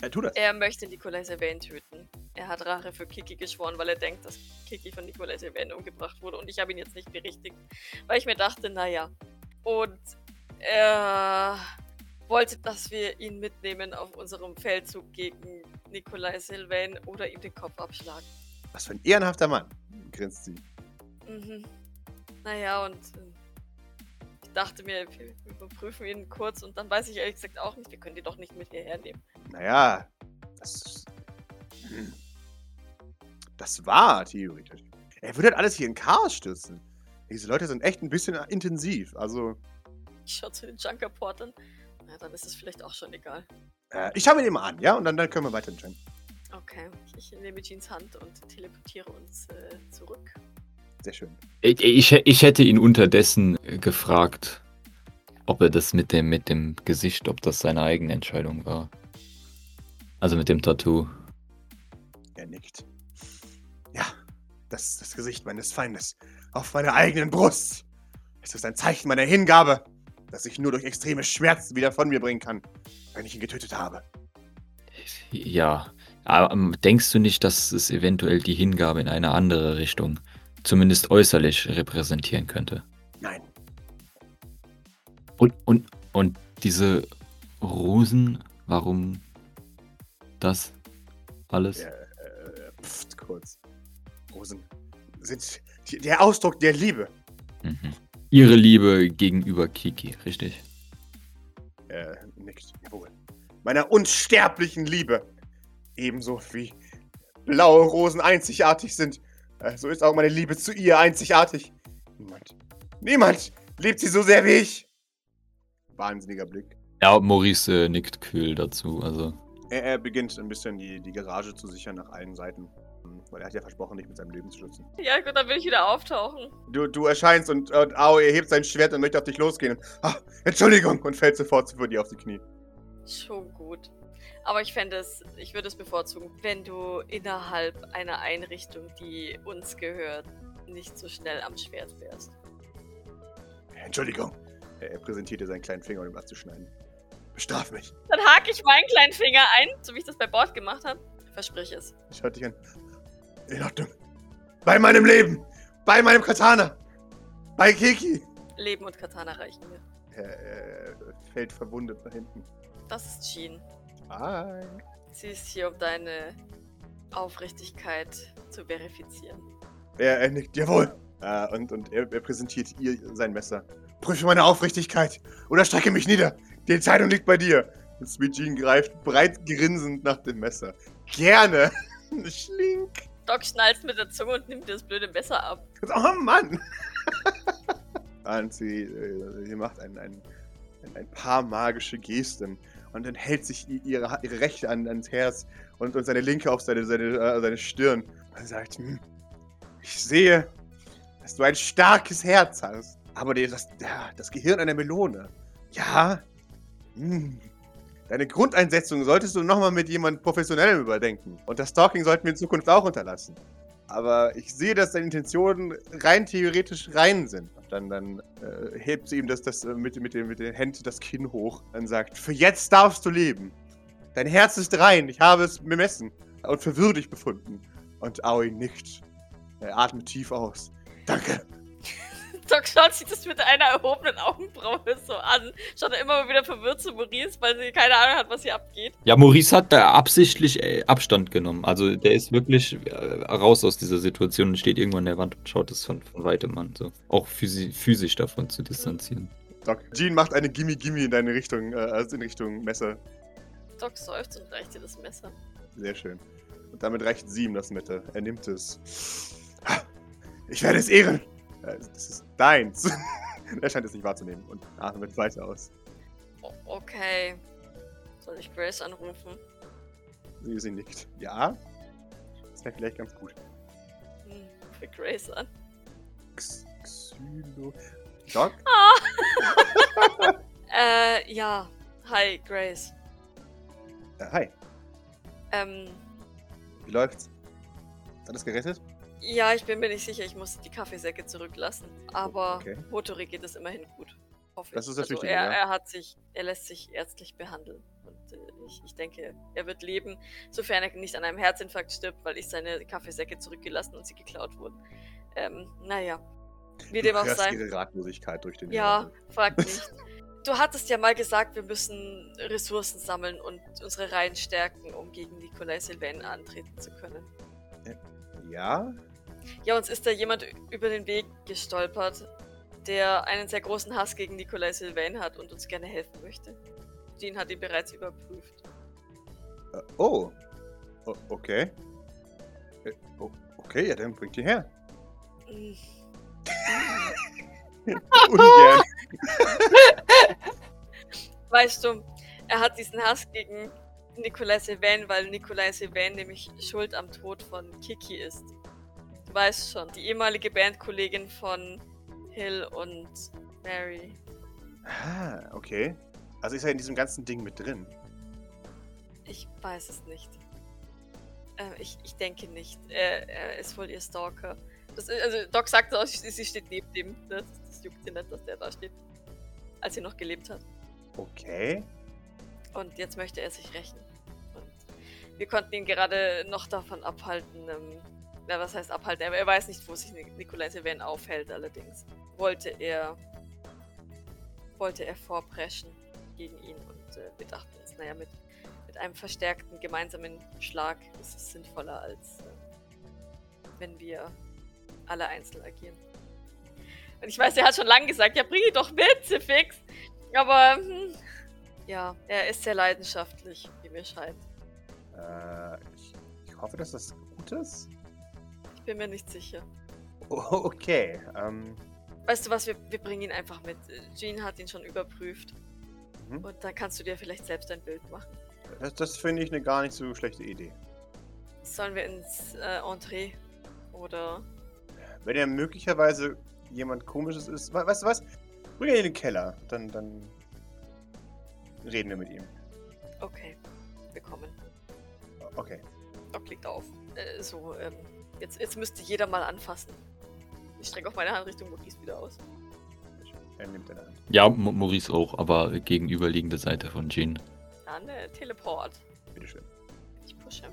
Speaker 2: Ja, tu das.
Speaker 4: Er möchte Nikolai Sylvain töten. Er hat Rache für Kiki geschworen, weil er denkt, dass Kiki von Nikolai Sylvain umgebracht wurde. Und ich habe ihn jetzt nicht berichtigt, weil ich mir dachte, naja. Und er wollte, dass wir ihn mitnehmen auf unserem Feldzug gegen Nikolai Sylvain oder ihm den Kopf abschlagen.
Speaker 2: Was für ein ehrenhafter Mann, grinst sie.
Speaker 4: Mhm. Naja, und äh, ich dachte mir, wir überprüfen ihn kurz und dann weiß ich ehrlich gesagt auch nicht, wir können die doch nicht mit hierher nehmen.
Speaker 2: Naja, das. Hm. Das war theoretisch. Er würde halt alles hier in Chaos stürzen. Diese Leute sind echt ein bisschen intensiv. Also,
Speaker 4: Ich schaue zu den Junkerportern. Na, dann ist es vielleicht auch schon egal.
Speaker 2: äh, ich schaue mir den mal an, ja? Und dann, dann können wir weiter entscheiden.
Speaker 4: Okay, ich nehme Jeans Hand und teleportiere uns äh, zurück.
Speaker 2: Sehr schön.
Speaker 3: Ich, ich, ich hätte ihn unterdessen gefragt, ob er das mit dem, mit dem Gesicht, ob das seine eigene Entscheidung war. Also mit dem Tattoo.
Speaker 2: Er nickt. Ja, das ist das Gesicht meines Feindes. Auf meiner eigenen Brust. Es ist ein Zeichen meiner Hingabe, das ich nur durch extreme Schmerzen wieder von mir bringen kann, wenn ich ihn getötet habe.
Speaker 3: Ja, aber ähm, denkst du nicht, dass es eventuell die Hingabe in eine andere Richtung, zumindest äußerlich, repräsentieren könnte?
Speaker 2: Nein,
Speaker 3: Und, und, und diese Rosen, warum das alles?
Speaker 2: Ja. äh, pft, kurz. Rosen sind der Ausdruck der Liebe.
Speaker 3: Mhm. Ihre Liebe gegenüber Kiki, richtig?
Speaker 2: Er nickt. Jawohl. Meiner unsterblichen Liebe. Ebenso wie blaue Rosen einzigartig sind, äh, so ist auch meine Liebe zu ihr einzigartig. Niemand, niemand liebt sie so sehr wie ich. Wahnsinniger Blick.
Speaker 3: Ja, Maurice äh, nickt kühl dazu, also.
Speaker 2: Er, er beginnt ein bisschen die, die Garage zu sichern nach allen Seiten. Weil er hat ja versprochen, dich mit seinem Leben zu schützen.
Speaker 4: Ja, gut, dann will ich wieder auftauchen.
Speaker 2: Du, du erscheinst und, und Ao, er hebt sein Schwert und möchte auf dich losgehen. Ah, Entschuldigung! Und fällt sofort vor dir auf die Knie.
Speaker 4: Schon gut. Aber ich fände es, ich würde es bevorzugen, wenn du innerhalb einer Einrichtung, die uns gehört, nicht so schnell am Schwert wärst.
Speaker 2: Entschuldigung. Er, er präsentiert dir seinen kleinen Finger, um ihm was zu schneiden. Bestraf mich.
Speaker 4: Dann hake ich meinen kleinen Finger ein, so wie ich das bei Bord gemacht habe. Versprich es.
Speaker 2: Ich hatte dich an. In Ordnung. Bei meinem Leben! Bei meinem Katana! Bei Kiki!
Speaker 4: Leben und Katana reichen mir.
Speaker 2: Er, er fällt verwundet nach hinten.
Speaker 4: Das ist Jean.
Speaker 2: Hi.
Speaker 4: Sie ist hier, um deine Aufrichtigkeit zu verifizieren.
Speaker 2: Er, er nickt, jawohl. Äh, und und er, er präsentiert ihr sein Messer. Prüfe meine Aufrichtigkeit oder strecke mich nieder. Die Entscheidung liegt bei dir. Und Sweet Jean greift breit grinsend nach dem Messer. Gerne. Schlink.
Speaker 4: Doc schnalzt mit der Zunge und nimmt das blöde Messer ab.
Speaker 2: Oh Mann. und sie, äh, sie macht ein, ein, ein paar magische Gesten und dann hält sich ihre, ihre rechte an, ans Herz und, und seine linke auf seine, seine, äh, seine Stirn und sagt, hm, ich sehe, dass du ein starkes Herz hast, aber das, das Gehirn einer Melone. Ja, hm. Deine Grundeinsetzung solltest du nochmal mit jemandem Professionellem überdenken. Und das Stalking sollten wir in Zukunft auch unterlassen. Aber ich sehe, dass deine Intentionen rein theoretisch rein sind. Dann, dann äh, hebt sie ihm das, das äh, mit, mit, den, mit den Händen das Kinn hoch und sagt, für jetzt darfst du leben. Dein Herz ist rein, ich habe es bemessen und für würdig befunden. Und Aoi nickt. Er atmet tief aus. Danke.
Speaker 4: Doc schaut sich das mit einer erhobenen Augenbraue so an. Schaut er immer mal wieder verwirrt zu Maurice, weil sie keine Ahnung hat, was hier abgeht.
Speaker 3: Ja, Maurice hat da absichtlich äh, Abstand genommen. Also der ist wirklich äh, raus aus dieser Situation und steht irgendwo an der Wand und schaut es von, von weitem an. So. Auch physi physisch davon zu distanzieren.
Speaker 2: Doc. Jean macht eine Gimme-Gimme in deine Richtung, äh, also in Richtung Messer.
Speaker 4: Doc seufzt und reicht dir das Messer.
Speaker 2: Sehr schön. Und damit reicht sie ihm das Messer. Er nimmt es. Ich werde es ehren. Äh, Das ist deins. er scheint es nicht wahrzunehmen und atmet weiter aus.
Speaker 4: Okay. Soll ich Grace anrufen?
Speaker 2: Sie, sie nickt. Ja? Das wäre vielleicht ganz gut.
Speaker 4: Hm, für Grace an.
Speaker 2: X Xylo. Doc?
Speaker 4: Äh, ja. Hi, Grace.
Speaker 2: Äh, hi.
Speaker 4: Ähm,
Speaker 2: Wie läuft's? Ist alles gerettet?
Speaker 4: Ja, ich bin mir nicht sicher, ich musste die Kaffeesäcke zurücklassen. Aber
Speaker 2: Okay.
Speaker 4: Motori geht es immerhin gut. Hoffe
Speaker 2: Das ist das
Speaker 4: also
Speaker 2: Wichtige,
Speaker 4: er,
Speaker 2: ja.
Speaker 4: er hat sich, er lässt sich ärztlich behandeln. Und äh, ich, ich denke, er wird leben, sofern er nicht an einem Herzinfarkt stirbt, weil ich seine Kaffeesäcke zurückgelassen und sie geklaut wurden. Ähm, naja. Wie dem auch sei.
Speaker 2: ihre Ratlosigkeit durch den
Speaker 4: Ja,
Speaker 2: Hintergrund.
Speaker 4: frag nicht. Du hattest ja mal gesagt, wir müssen Ressourcen sammeln und unsere Reihen stärken, um gegen Nikolai Sylvain antreten zu können.
Speaker 2: Ja?
Speaker 4: Ja, uns ist da jemand über den Weg gestolpert, der einen sehr großen Hass gegen Nikolai Sylvain hat und uns gerne helfen möchte. Jean hat ihn bereits überprüft.
Speaker 2: Äh, oh. O okay. Äh, okay, ja, dann bringt ihn her.
Speaker 4: Hm,
Speaker 2: Ungern.
Speaker 4: Weißt du, er hat diesen Hass gegen Nikolai Sylvain, weil Nikolai Sylvain nämlich schuld am Tod von Kiki ist. Du weißt schon, die ehemalige Bandkollegin von Hill und Mary.
Speaker 2: Ah, okay. Also ist er in diesem ganzen Ding mit drin.
Speaker 4: Ich weiß es nicht. Äh, ich, ich denke nicht. Er, er ist wohl ihr Stalker. Das, also Doc sagt auch, sie steht neben dem. Das, das juckt sie nicht, dass der da steht. Als sie noch gelebt hat.
Speaker 2: Okay.
Speaker 4: Und jetzt möchte er sich rächen. Und wir konnten ihn gerade noch davon abhalten. Ähm, na, was heißt abhalten? Er, er weiß nicht, wo sich Nikolai Sylvain aufhält, allerdings. Wollte er. Wollte er vorpreschen gegen ihn. Und äh, wir dachten uns, naja, mit, mit einem verstärkten gemeinsamen Schlag ist es sinnvoller, als äh, wenn wir alle einzeln agieren. Und ich weiß, er hat schon lange gesagt, ja, bring ihn doch mit, Zifix. Aber hm, ja, er ist sehr leidenschaftlich, wie mir scheint.
Speaker 2: Äh, ich, ich hoffe, dass das gut ist.
Speaker 4: Ich bin mir nicht sicher.
Speaker 2: Okay. Ähm,
Speaker 4: Weißt du was, wir, wir bringen ihn einfach mit. Jean hat ihn schon überprüft.
Speaker 2: Mhm.
Speaker 4: Und dann kannst du dir vielleicht selbst ein Bild machen.
Speaker 2: Das, das finde ich eine gar nicht so schlechte Idee.
Speaker 4: Sollen wir ins äh, Entree? Oder.
Speaker 2: Wenn er möglicherweise jemand komisches ist, we- weißt du was? Bring ihn in den Keller, dann, dann reden wir mit ihm.
Speaker 4: Okay, wir kommen.
Speaker 2: Okay.
Speaker 4: Doc liegt auf. Äh, so, ähm, jetzt, jetzt müsste jeder mal anfassen. Ich strecke auch meine Hand Richtung Maurice wieder aus.
Speaker 2: Er nimmt deine Hand.
Speaker 3: Ja, Mo- Maurice auch, aber gegenüberliegende Seite von Jean.
Speaker 4: Dann äh, Teleport.
Speaker 2: Bitteschön.
Speaker 4: Ich pushe.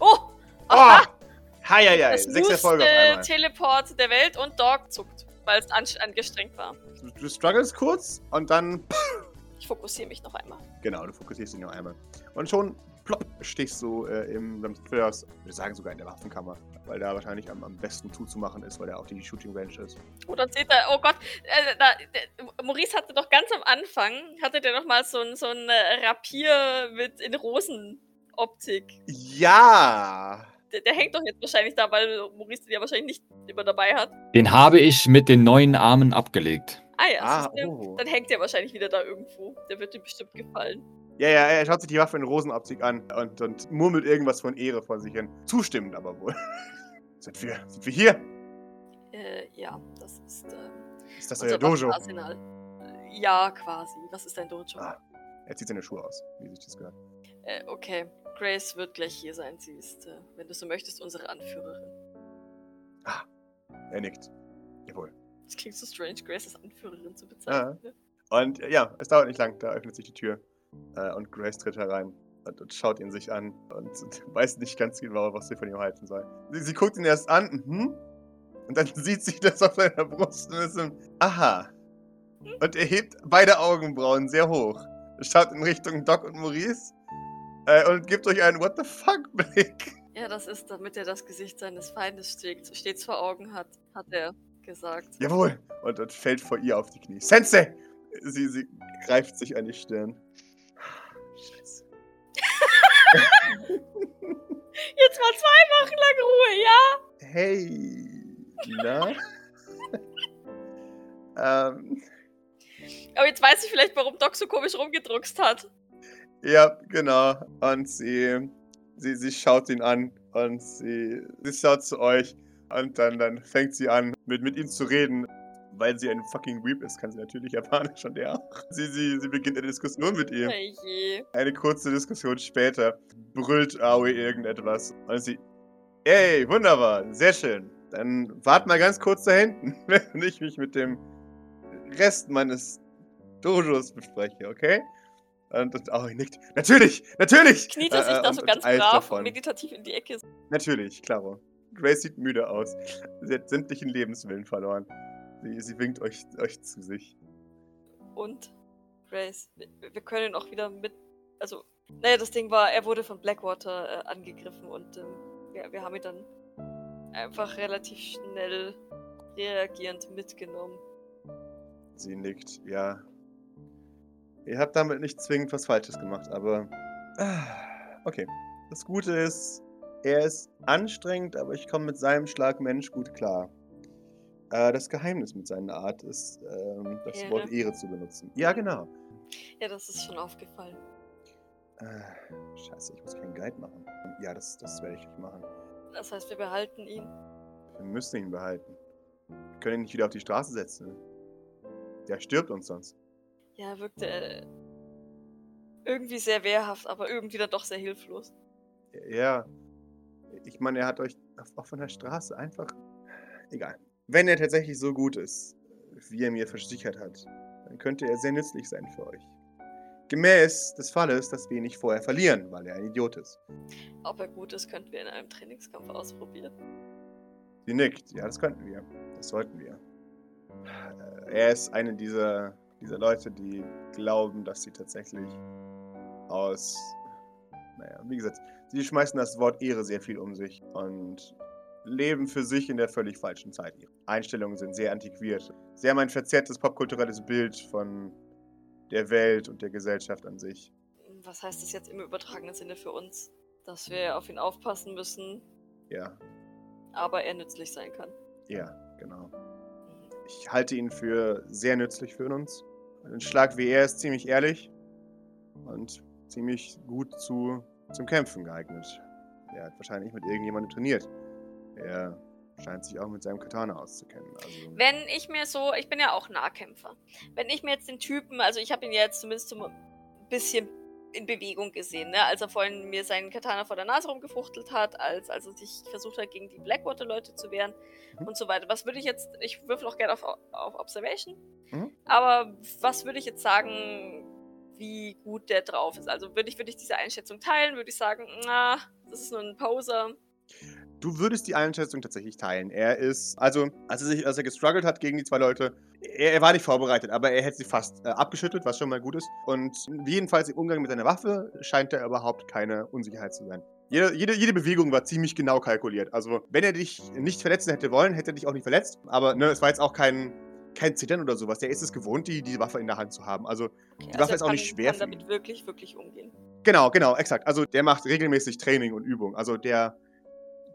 Speaker 4: Oh!
Speaker 2: Oh!
Speaker 4: Aha!
Speaker 2: Hi, hi, hi.
Speaker 4: das
Speaker 2: Sechs Erfolge auf einmal.
Speaker 4: Teleport der Welt und Dog zuckt, weil es an angestrengt war.
Speaker 2: Du, du struggles kurz und dann.
Speaker 4: Ich fokussiere mich noch einmal.
Speaker 2: Genau, du fokussierst ihn nur einmal. Und schon plopp, stehst du äh, im Ramsfillers, wir sagen sogar in der Waffenkammer, weil da wahrscheinlich am, am besten zuzumachen ist, weil da auch die Shooting Range ist.
Speaker 4: Oh, dann seht ihr, oh Gott, äh, da, der, Maurice hatte doch ganz am Anfang, hatte der noch mal so ein, so ein äh, Rapier mit in Rosenoptik.
Speaker 2: Ja!
Speaker 4: Der, der hängt doch jetzt wahrscheinlich da, weil Maurice den ja wahrscheinlich nicht immer dabei hat.
Speaker 3: Den habe ich mit den neuen Armen abgelegt.
Speaker 4: Ah ja,
Speaker 2: Ah, oh.
Speaker 4: dann hängt der wahrscheinlich wieder da irgendwo. Der wird dir bestimmt gefallen.
Speaker 2: Ja, ja, er schaut sich die Waffe in Rosenoptik an und, und murmelt irgendwas von Ehre vor sich hin. Zustimmend aber wohl. sind, wir, sind wir hier?
Speaker 4: Äh, ja, das ist ähm,
Speaker 2: Ist das euer Dojo?
Speaker 4: Äh, Ja, quasi. Was ist dein Dojo?
Speaker 2: Ah. Er zieht seine Schuhe aus, wie sich das gehört.
Speaker 4: Äh, okay. Grace wird gleich hier sein. Sie ist, äh, wenn du so möchtest, unsere Anführerin.
Speaker 2: Er nickt. Jawohl.
Speaker 4: Das klingt so strange, Grace als Anführerin zu bezeichnen. ne?
Speaker 2: Und äh, ja, es dauert nicht lang, da öffnet sich die Tür. Äh, und Grace tritt herein und, und schaut ihn sich an und, weiß nicht ganz genau, was sie von ihm halten soll. Sie, sie guckt ihn erst an, mhm. Und dann sieht sie das auf seiner Brust und ist so, aha. Und er hebt beide Augenbrauen sehr hoch. Schaut in Richtung Doc und Maurice äh, und gibt euch einen What the fuck Blick.
Speaker 4: Ja, das ist, damit er das Gesicht seines Feindes stets, stets vor Augen hat, hat er gesagt.
Speaker 2: Jawohl. Und, und fällt vor ihr auf die Knie. Sensei! Sie, sie greift sich an die Stirn. Scheiße.
Speaker 4: Jetzt mal zwei Wochen lang Ruhe, ja?
Speaker 2: Hey, na? ähm,
Speaker 4: Aber jetzt weiß ich vielleicht, warum Doc so komisch rumgedruckst hat.
Speaker 2: ja, genau. Und sie, sie, sie schaut ihn an und sie, sie schaut zu euch und dann, dann fängt sie an, mit, mit ihm zu reden. Weil sie ein fucking Weep ist, kann sie natürlich Japanisch und er auch. Sie, sie, sie beginnt eine Diskussion mit ihm.
Speaker 4: Hey.
Speaker 2: Eine kurze Diskussion später brüllt Aoi irgendetwas. Und sie, ey, wunderbar, sehr schön. Dann wart mal ganz kurz da hinten, während ich mich mit dem Rest meines Dojos bespreche, okay? Und, und Aoi nickt. Natürlich, natürlich!
Speaker 4: Kniet er sich
Speaker 2: Äh,
Speaker 4: da so ganz brav und meditativ in die Ecke.
Speaker 2: Natürlich, klaro. Grace sieht müde aus. Sie hat sämtlichen Lebenswillen verloren. Sie, sie winkt euch, euch zu sich.
Speaker 4: Und Grace, wir, können auch wieder mit. Also, naja, das Ding war, er wurde von Blackwater äh, angegriffen und ähm, wir, wir haben ihn dann einfach relativ schnell reagierend mitgenommen.
Speaker 2: Sie nickt, ja. Ihr habt damit nicht zwingend was Falsches gemacht, aber. Ah, Okay. Das Gute ist, er ist anstrengend, aber ich komme mit seinem Schlag Mensch gut klar. Äh, das Geheimnis mit seiner Art ist, ähm, das
Speaker 4: Ehre.
Speaker 2: Wort Ehre zu benutzen. Ja, genau.
Speaker 4: Ja, das ist schon aufgefallen.
Speaker 2: Äh, scheiße, ich muss keinen Guide machen. Ja, das, das werde ich nicht machen.
Speaker 4: Das heißt, wir behalten ihn.
Speaker 2: Wir müssen ihn behalten. Wir können ihn nicht wieder auf die Straße setzen. Der stirbt uns sonst.
Speaker 4: Ja, er wirkte äh, irgendwie sehr wehrhaft, aber irgendwie dann doch sehr hilflos.
Speaker 2: Ja. Ich meine, er hat euch auf offener Straße einfach. Egal. Wenn er tatsächlich so gut ist, wie er mir versichert hat, dann könnte er sehr nützlich sein für euch. Gemäß des Falles, dass wir ihn nicht vorher verlieren, weil er ein Idiot ist.
Speaker 4: Ob er gut ist, könnten wir in einem Trainingskampf ausprobieren.
Speaker 2: Sie nickt. Ja, das könnten wir. Das sollten wir. Äh, Er ist eine dieser, dieser Leute, die glauben, dass sie tatsächlich aus. Naja, wie gesagt, sie schmeißen das Wort Ehre sehr viel um sich und leben für sich in der völlig falschen Zeit. Ihre Einstellungen sind sehr antiquiert. Sie haben ein verzerrtes popkulturelles Bild von der Welt und der Gesellschaft an sich.
Speaker 4: Was heißt das jetzt im übertragenen Sinne für uns? Dass wir auf ihn aufpassen müssen,
Speaker 2: Ja,
Speaker 4: aber er nützlich sein kann.
Speaker 2: ja, genau. Ich halte ihn für sehr nützlich für uns. Ein Schlag wie er ist ziemlich ehrlich und ziemlich gut zu, zum Kämpfen geeignet. Er hat wahrscheinlich mit irgendjemandem trainiert. Er scheint sich auch mit seinem Katana auszukennen. Also,
Speaker 4: Wenn ich mir so, ich bin ja auch Nahkämpfer. Wenn ich mir jetzt den Typen, also ich habe ihn jetzt zumindest so ein bisschen in Bewegung gesehen, ne? als er vorhin mir seinen Katana vor der Nase rumgefuchtelt hat, als, als er sich versucht hat, gegen die Blackwater-Leute zu wehren
Speaker 2: Mhm.
Speaker 4: und so weiter. Was würde ich jetzt, ich würfel auch gerne auf, auf Observation,
Speaker 2: Mhm.
Speaker 4: aber was würde ich jetzt sagen, wie gut der drauf ist? Also würde ich, würde ich diese Einschätzung teilen, würde ich sagen, na, das ist nur ein Poser.
Speaker 2: Du würdest die Einschätzung tatsächlich teilen. Er ist, also, als er sich, als er gestruggelt hat gegen die zwei Leute, er, er war nicht vorbereitet, aber er hätte sie fast äh, abgeschüttelt, was schon mal gut ist. Und jedenfalls im Umgang mit seiner Waffe scheint er überhaupt keine Unsicherheit zu sein. Jede, jede, jede Bewegung war ziemlich genau kalkuliert. Also, wenn er dich nicht verletzen hätte wollen, hätte er dich auch nicht verletzt. Aber ne, es war jetzt auch kein, kein Zittern oder sowas. Der ist es gewohnt, die, die Waffe in der Hand zu haben. Also,
Speaker 4: Okay,
Speaker 2: Die Waffe
Speaker 4: er
Speaker 2: ist auch nicht schwer
Speaker 4: Kann
Speaker 2: für ihn.
Speaker 4: damit wirklich, wirklich umgehen.
Speaker 2: Genau, genau, exakt. Also der macht regelmäßig Training und Übung. Also der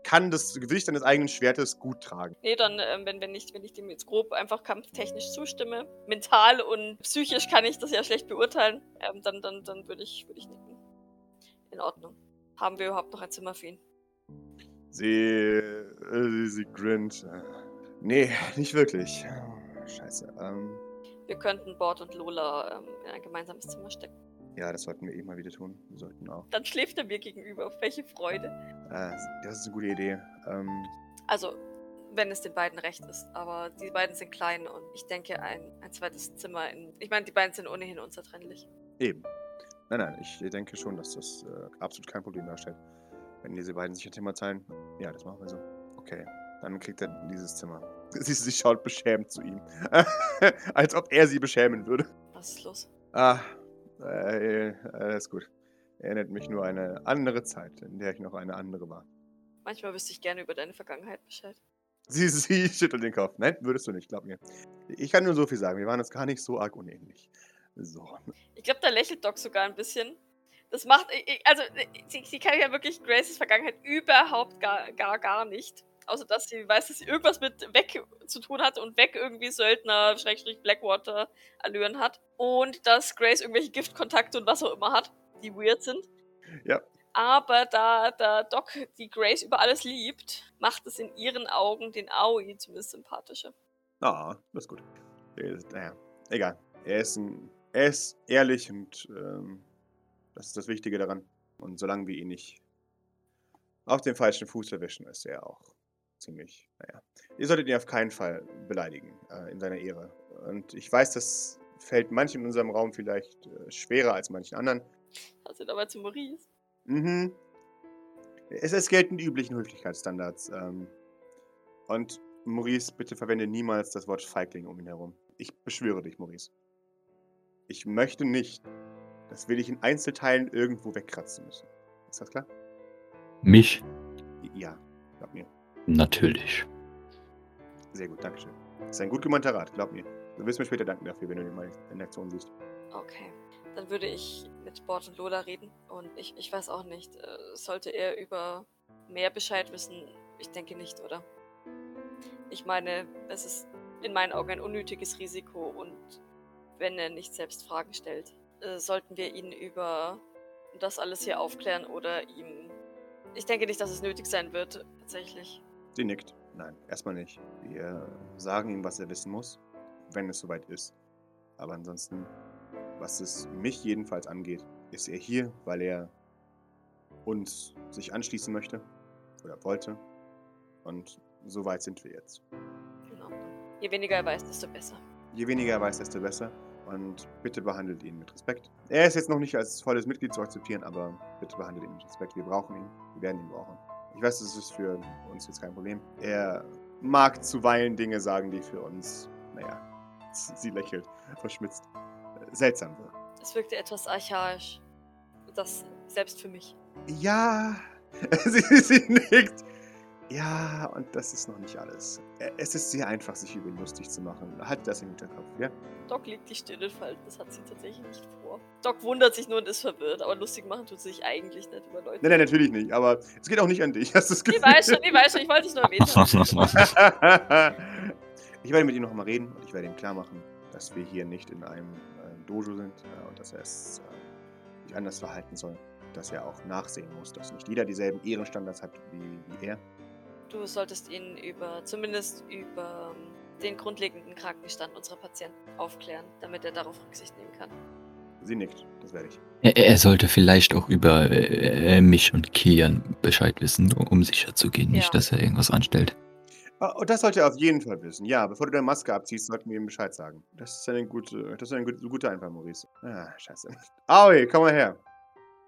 Speaker 2: kann das Gewicht seines eigenen Schwertes gut tragen.
Speaker 4: Nee, dann, ähm, wenn, wenn, ich, wenn ich dem jetzt grob einfach kampftechnisch zustimme, mental und psychisch kann ich das ja schlecht beurteilen, ähm, dann, dann, dann würde ich, würde ich nicken. In Ordnung. Haben wir überhaupt noch ein Zimmer für ihn?
Speaker 2: Sie, äh, sie, sie grinnt. Äh, Nee, nicht wirklich. Scheiße. Ähm,
Speaker 4: Wir könnten Bord und Lola ähm, in ein gemeinsames Zimmer stecken.
Speaker 2: Ja, das sollten wir eh mal wieder tun. Wir sollten auch.
Speaker 4: Dann schläft er mir gegenüber. Welche Freude.
Speaker 2: Äh, das ist eine gute Idee. Ähm,
Speaker 4: Also, wenn es den beiden recht ist. Aber die beiden sind klein und ich denke, ein, ein zweites Zimmer in. Ich meine, die beiden sind ohnehin unzertrennlich.
Speaker 2: eben. Nein, nein, ich denke schon, dass das äh, absolut kein Problem darstellt. Wenn diese beiden sich ein Thema teilen. Ja, das machen wir so. Okay. Dann kriegt er dieses Zimmer. Sie, sie schaut beschämt zu ihm. Als ob er sie beschämen würde.
Speaker 4: Was ist los?
Speaker 2: Ah, äh, äh, ist gut. Erinnert mich nur an eine andere Zeit, in der ich noch eine andere war.
Speaker 4: Manchmal wüsste ich gerne über deine Vergangenheit Bescheid.
Speaker 2: Sie, sie schüttelt den Kopf. Nein, würdest du nicht, glaub mir. Ich kann nur so viel sagen. Wir waren uns gar nicht so arg unähnlich. So.
Speaker 4: Ich glaube, da lächelt Doc sogar ein bisschen. Das macht, also sie, sie kann ja wirklich Graces Vergangenheit überhaupt gar, gar, gar nicht. Außer dass sie weiß, dass sie irgendwas mit Weg zu tun hat und Weg irgendwie Söldner, Schrägstrich Blackwater Allüren hat. Und dass Grace irgendwelche Giftkontakte und was auch immer hat, die weird sind.
Speaker 2: Ja.
Speaker 4: Aber da, da Doc die Grace über alles liebt, macht es in ihren Augen den Aoi zumindest sympathischer.
Speaker 2: Ah, das ist gut. Ist, naja, egal. Er ist, ein, er ist ehrlich und ähm, das ist das Wichtige daran. Und solange wir ihn nicht auf den falschen Fuß erwischen, ist er auch ziemlich, naja. Ihr solltet ihn auf keinen Fall beleidigen äh, in seiner Ehre. Und ich weiß, das fällt manchen in unserem Raum vielleicht äh, schwerer als manchen anderen.
Speaker 4: Also dabei zu Maurice.
Speaker 2: Mhm. Es, es gelten die üblichen Höflichkeitsstandards. Ähm, und Maurice, bitte verwende niemals das Wort Feigling um ihn herum. Ich beschwöre dich, Maurice. Ich möchte nicht, dass wir dich in Einzelteilen irgendwo wegkratzen müssen. Ist das klar?
Speaker 3: Mich?
Speaker 2: Ja, glaub mir.
Speaker 3: Natürlich.
Speaker 2: Sehr gut, Dankeschön. Das ist ein gut gemeinter Rat, glaub mir. Du wirst mir später danken dafür, wenn du den mal in Aktion siehst.
Speaker 4: Okay. Dann würde ich mit Bord und Lola reden. Und ich, ich weiß auch nicht, äh, sollte er über mehr Bescheid wissen? Ich denke nicht, oder? Ich meine, es ist in meinen Augen ein unnötiges Risiko und wenn er nicht selbst Fragen stellt, äh, sollten wir ihn über das alles hier aufklären oder ihm. Ich denke nicht, dass es nötig sein wird, tatsächlich.
Speaker 2: Sie nickt. Nein, erstmal nicht. Wir sagen ihm, was er wissen muss, wenn es soweit ist. Aber ansonsten, was es mich jedenfalls angeht, ist er hier, weil er uns sich anschließen möchte oder wollte. Und so weit sind wir jetzt.
Speaker 4: Genau. Je weniger er weiß, desto besser.
Speaker 2: Je weniger er weiß, desto besser. Und bitte behandelt ihn mit Respekt. Er ist jetzt noch nicht als volles Mitglied zu akzeptieren, aber bitte behandelt ihn mit Respekt. Wir brauchen ihn. Wir werden ihn brauchen. Ich weiß, das ist für uns jetzt kein Problem. Er mag zuweilen Dinge sagen, die für uns, naja, sie lächelt, verschmitzt, äh, seltsam sind.
Speaker 4: Es wirkte etwas archaisch. Das selbst für mich.
Speaker 2: Ja, sie, sie nickt. Ja, und das ist noch nicht alles. Äh, Es ist sehr einfach, sich über ihn lustig zu machen. Halt das im Hinterkopf, ja?
Speaker 4: Doc legt die Stirn in Falten, das hat sie tatsächlich nicht vor. Doc wundert sich nur und ist verwirrt, aber lustig machen tut sie sich eigentlich nicht über Leute.
Speaker 2: Nein, nein, natürlich nicht. Aber es geht auch nicht an dich. Hast du das
Speaker 4: Ich
Speaker 2: Gefühl?
Speaker 4: weiß schon, ich weiß schon, ich wollte es nur erwähnt haben.
Speaker 2: ich werde mit ihm noch mal reden und ich werde ihm klar machen, dass wir hier nicht in einem äh, Dojo sind äh, und dass er es äh, sich anders verhalten soll. Dass er auch nachsehen muss, dass nicht jeder dieselben Ehrenstandards hat wie, wie er.
Speaker 4: Du solltest ihn über, zumindest über ähm, den grundlegenden Krankenstand unserer Patienten aufklären, damit er darauf Rücksicht nehmen kann.
Speaker 2: Sie nickt, das werde ich.
Speaker 3: Er, er sollte vielleicht auch über äh, mich und Kilian Bescheid wissen, um sicher zu gehen, nicht,
Speaker 4: Ja.
Speaker 3: dass er irgendwas anstellt.
Speaker 2: Ah, Und das sollte er auf jeden Fall wissen. Ja, bevor du deine Maske abziehst, sollten wir ihm Bescheid sagen. Das ist eine gute, das ist ein guter Einfall, Maurice. Ah, scheiße. Aoi, komm mal her.